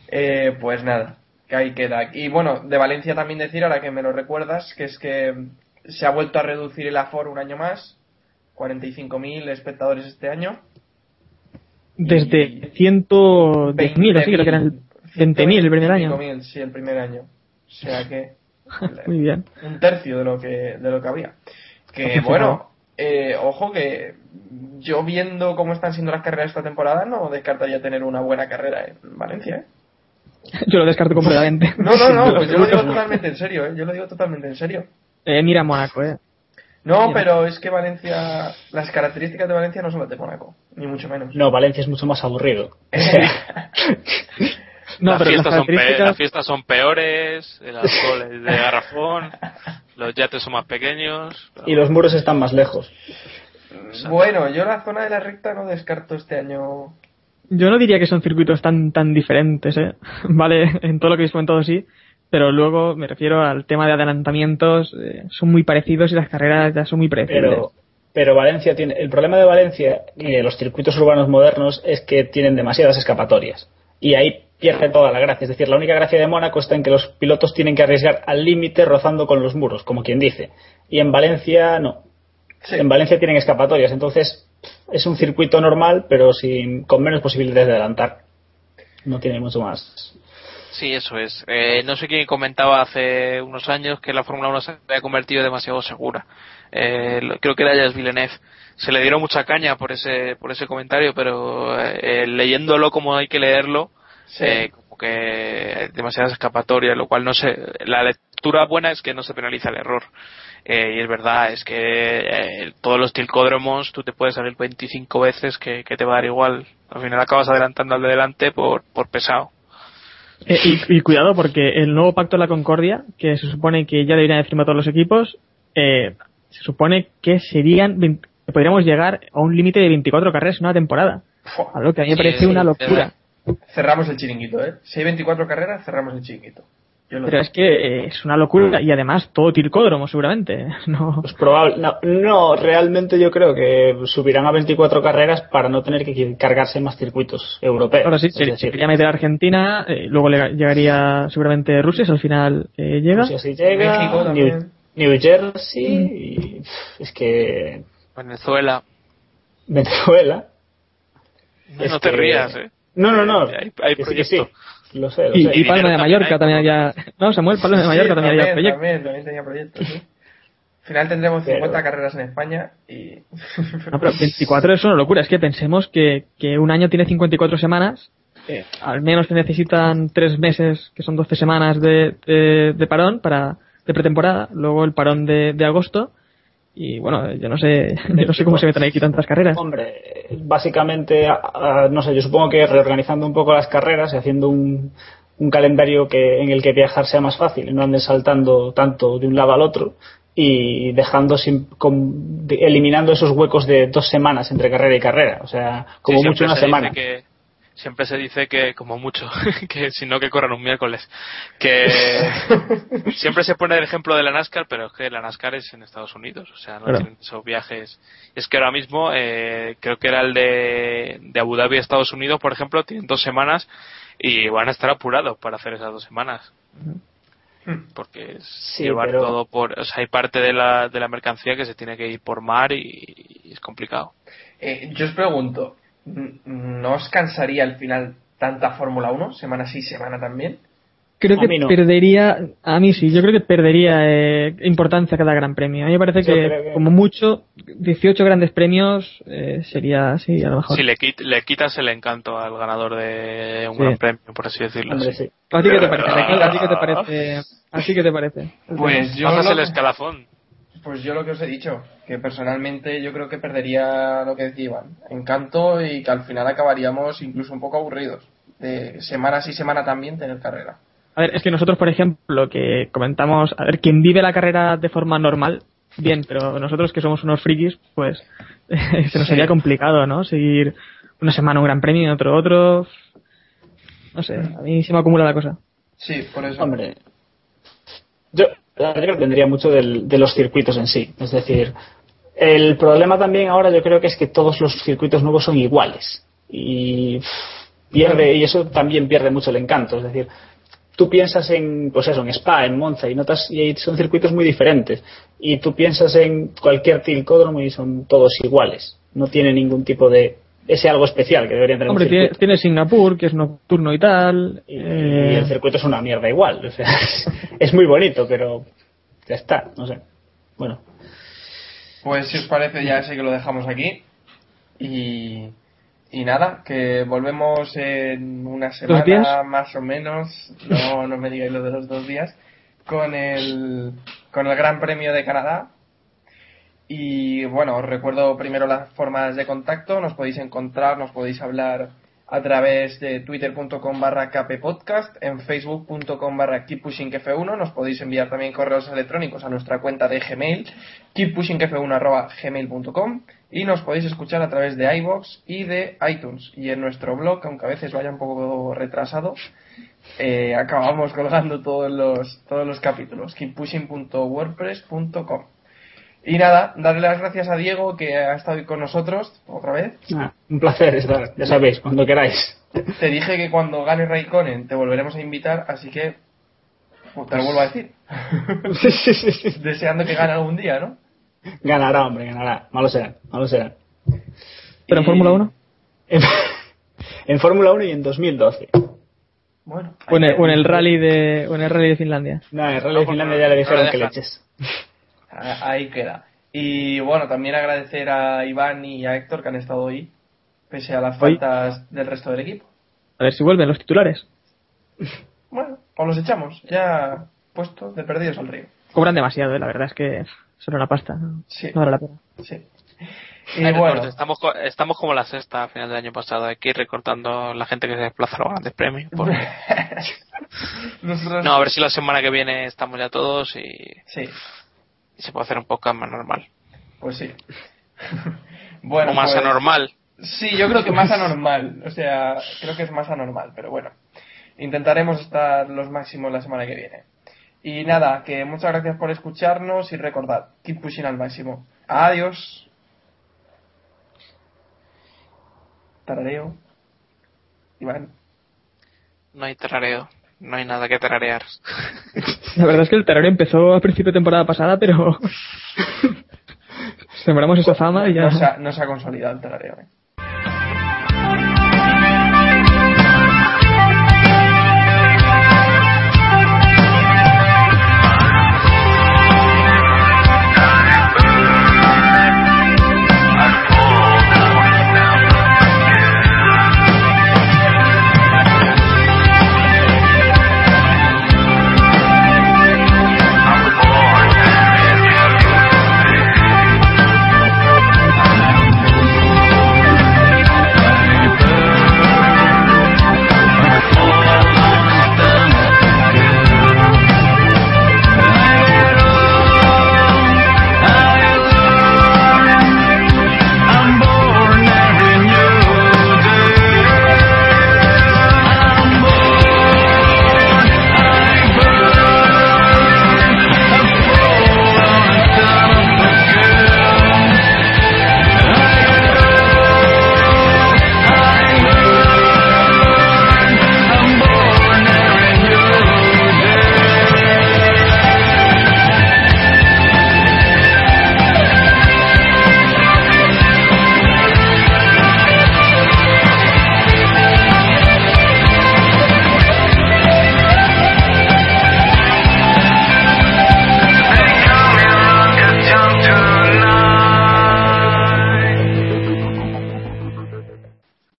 Eh, pues nada, que ahí queda. Y bueno, de Valencia también decir, ahora que me lo recuerdas, que es que se ha vuelto a reducir el aforo un año más. 45.000 espectadores este año. Desde 110.000, así creo que eran 20.000 el primer año. 25.000, sí, el primer año. O sea que Muy bien. un tercio de lo que de lo que había. Que bueno, eh, ojo que yo viendo cómo están siendo las carreras esta temporada no descartaría tener una buena carrera en Valencia, ¿eh? Yo lo descarto completamente. No, no, no, pues yo lo digo totalmente en serio, ¿eh? Yo lo digo totalmente en serio. Eh, mira Mónaco, eh. No, pero es que Valencia, las características de Valencia no son las de Mónaco, ni mucho menos. No, Valencia es mucho más aburrido. No, las, pero las fiestas son las fiestas son peores, el alcohol es de garrafón, los yates son más pequeños. pero- Y los muros están más lejos. Bueno, yo la zona de la recta no descarto este año. Yo no diría que son circuitos tan tan diferentes, ¿eh? Vale, en todo lo que habéis comentado sí, pero luego me refiero al tema de adelantamientos, eh, son muy parecidos y las carreras ya son muy predecibles. Pero, pero Valencia tiene. El problema de Valencia y de los circuitos urbanos modernos es que tienen demasiadas escapatorias. Y ahí pierde toda la gracia. Es decir, la única gracia de Mónaco está en que los pilotos tienen que arriesgar al límite rozando con los muros, como quien dice. Y en Valencia no. Sí. En Valencia tienen escapatorias. Entonces es un circuito normal, pero sin, con menos posibilidades de adelantar. No tiene mucho más. Sí, eso es. Eh, no sé quién comentaba hace unos años que la Fórmula 1 se había convertido demasiado segura. Eh, creo que era Jacques Villeneuve. Se le dieron mucha caña por ese por ese comentario, pero eh, leyéndolo como hay que leerlo, Sí. eh, como que hay demasiadas escapatorias, lo cual no se. La lectura buena es que no se penaliza el error. Eh, y es verdad, es que eh, todos los tilcódromos tú te puedes salir 25 veces que, que te va a dar igual. Al final acabas adelantando al de delante por, por pesado. Eh, y, y cuidado porque el nuevo pacto de la Concordia, que se supone que ya deberían haber firmado todos los equipos, eh, se supone que serían 20 que podríamos llegar a un límite de 24 carreras en una temporada. Algo que a mí me Sí, parece sí, una locura. Cerramos el chiringuito, ¿eh? Si hay 24 carreras, cerramos el chiringuito. Pero es que eh, es una locura y además todo tilcódromo seguramente. No, Pues probable, no, no, realmente yo creo que subirán a 24 carreras para no tener que cargarse más circuitos europeos. Ahora sí, Es se, se decir, quería meter a Argentina, eh, luego le- llegaría seguramente Rusia, si al final eh, llega. Rusia sí llega, México New. New Jersey, y, pff, es que Venezuela. Venezuela. No, no te que- rías, ¿eh? No, no, no. Hay- hay que sí, que sí. Lo sé, lo Y, sé. y Palma de Mallorca también había. No, Samuel, Palma de Mallorca Sí, también había también, proyecto. también, también tenía proyectos, sí. Al final tendremos Pero- 50 carreras en España y... No, pero 24 es una locura. Es que pensemos que, que un año tiene 54 semanas. eh, al menos se necesitan tres meses, que son 12 semanas de, de, de parón para de pretemporada. Luego el parón de, de agosto. Y bueno, yo no sé, yo no sé cómo se meten aquí tantas carreras. Hombre, básicamente, no sé, yo supongo que reorganizando un poco las carreras y haciendo un, un calendario que en el que viajar sea más fácil y no anden saltando tanto de un lado al otro y dejando sin, con- de- eliminando esos huecos de dos semanas entre carrera y carrera, o sea, como Sí, mucho una se semana. dice que- siempre se dice que, como mucho, que si no que corran un miércoles. Que siempre se pone el ejemplo de la NASCAR, pero es que la NASCAR es en Estados Unidos, o sea, no Claro. tienen esos viajes. Es que ahora mismo, eh, creo que era el de, de Abu Dhabi a Estados Unidos, por ejemplo, tienen dos semanas y van a estar apurados para hacer esas dos semanas. Porque es Sí, llevar pero- todo por, o sea, hay parte de la, de la mercancía que se tiene que ir por mar y- y es complicado. Eh, yo os pregunto, ¿n- ¿no os cansaría al final tanta Fórmula 1? Semana sí, semana también. Creo A que no. perdería, a mí sí, yo creo que perdería eh, importancia cada gran premio. A mí me parece que, que- como mucho 18 grandes premios eh, sería, sí, a lo mejor. Si le, quit- le quitas el encanto al ganador de un Sí. gran premio, por así decirlo. Hombre, sí. ¿A ti qué te parece? Raquel? ¿A ti qué te parece? Pues yo, Bajas lo el que, escalafón. pues yo lo que os he dicho, que personalmente yo creo que perdería lo que decía Iván, encanto y que al final acabaríamos incluso un poco aburridos. De semana sí, semana también tener carrera. A ver, es que nosotros, por ejemplo, que comentamos, a ver, quien vive la carrera de forma normal, bien, pero nosotros que somos unos frikis, pues se nos Sí. sería complicado, ¿no? Seguir una semana un gran premio y otro otro. No sé, a mí se me acumula la cosa. Sí, por eso. Hombre, yo que dependería mucho del- de los circuitos en sí. Es decir, el problema también ahora yo creo que es que todos los circuitos nuevos son iguales. Y pierde, y eso también pierde mucho el encanto. Es decir, tú piensas en, pues eso, en Spa, en Monza, y notas, y son circuitos muy diferentes. Y tú piensas en cualquier tilcódromo y son todos iguales. No tiene ningún tipo de ese algo especial que deberían tener un Hombre, tiene, Singapur, que es nocturno y tal. Y, eh, y el circuito es una mierda igual. O sea, es, es muy bonito, pero ya está, no sé. Bueno, Pues si os parece ya sé que lo dejamos aquí. Y, y nada, que volvemos en una semana más o menos. No, no me digáis lo de los dos días. Con el, con el Gran Premio de Canadá. Y bueno, os recuerdo primero las formas de contacto. Nos podéis encontrar, nos podéis hablar a través de twitter.com barra en facebook.com barra keeppushingf1. Nos podéis enviar también correos electrónicos a nuestra cuenta de Gmail, keeppushingf1 arroba gmail.com y nos podéis escuchar a través de iBox y de iTunes. Y en nuestro blog, aunque a veces vaya un poco retrasado, eh, acabamos colgando todos los, todos los capítulos, keeppushing.wordpress.com. Y nada, darle las gracias a Diego que ha estado con nosotros otra vez. ah, un placer estar, ya sabéis, cuando queráis. Te dije que cuando gane Raikkonen te volveremos a invitar, así que pues, te lo vuelvo a decir. Sí, sí, sí, sí. Deseando que gane algún día, ¿no? Ganará, hombre, ganará. Malo será, malo será. Pero en Y- Fórmula 1. En, en Fórmula 1 y en 2012. Bueno, O en, el, o en el rally de, o en el rally de Finlandia. No, en el Rally No, de porque Finlandia no- ya le no dijeron la que le dejan. eches. Ah, Ahí queda. Y bueno, también agradecer a Iván y a Héctor que han estado hoy, pese a las Hoy. faltas del resto del equipo. A ver si vuelven los titulares. Bueno, o los echamos, ya puestos de perdidos al río. Cobran demasiado, ¿eh? la verdad es que son una pasta. No, Sí. no vale la pena. Sí. Y bueno, estamos, co- estamos como la sexta a final del año pasado, hay que ir recortando la gente que se desplaza a los grandes premios. porque- nosotros... No, a ver si la semana que viene estamos ya todos y, Sí, y se puede hacer un poco más normal. pues sí. bueno, o más pues- anormal. Sí, yo creo que más anormal. O sea, creo que es más anormal, pero bueno. Intentaremos estar los máximos la semana que viene. Y nada, que muchas gracias por escucharnos y recordad, keep pushing al máximo. Adiós. Tarareo. Iván. No hay tarareo, no hay nada que tararear. La verdad es que el terror empezó a principio de temporada pasada, pero sembramos esa fama y ya. No se ha, no se ha consolidado el tarareo. ¿eh?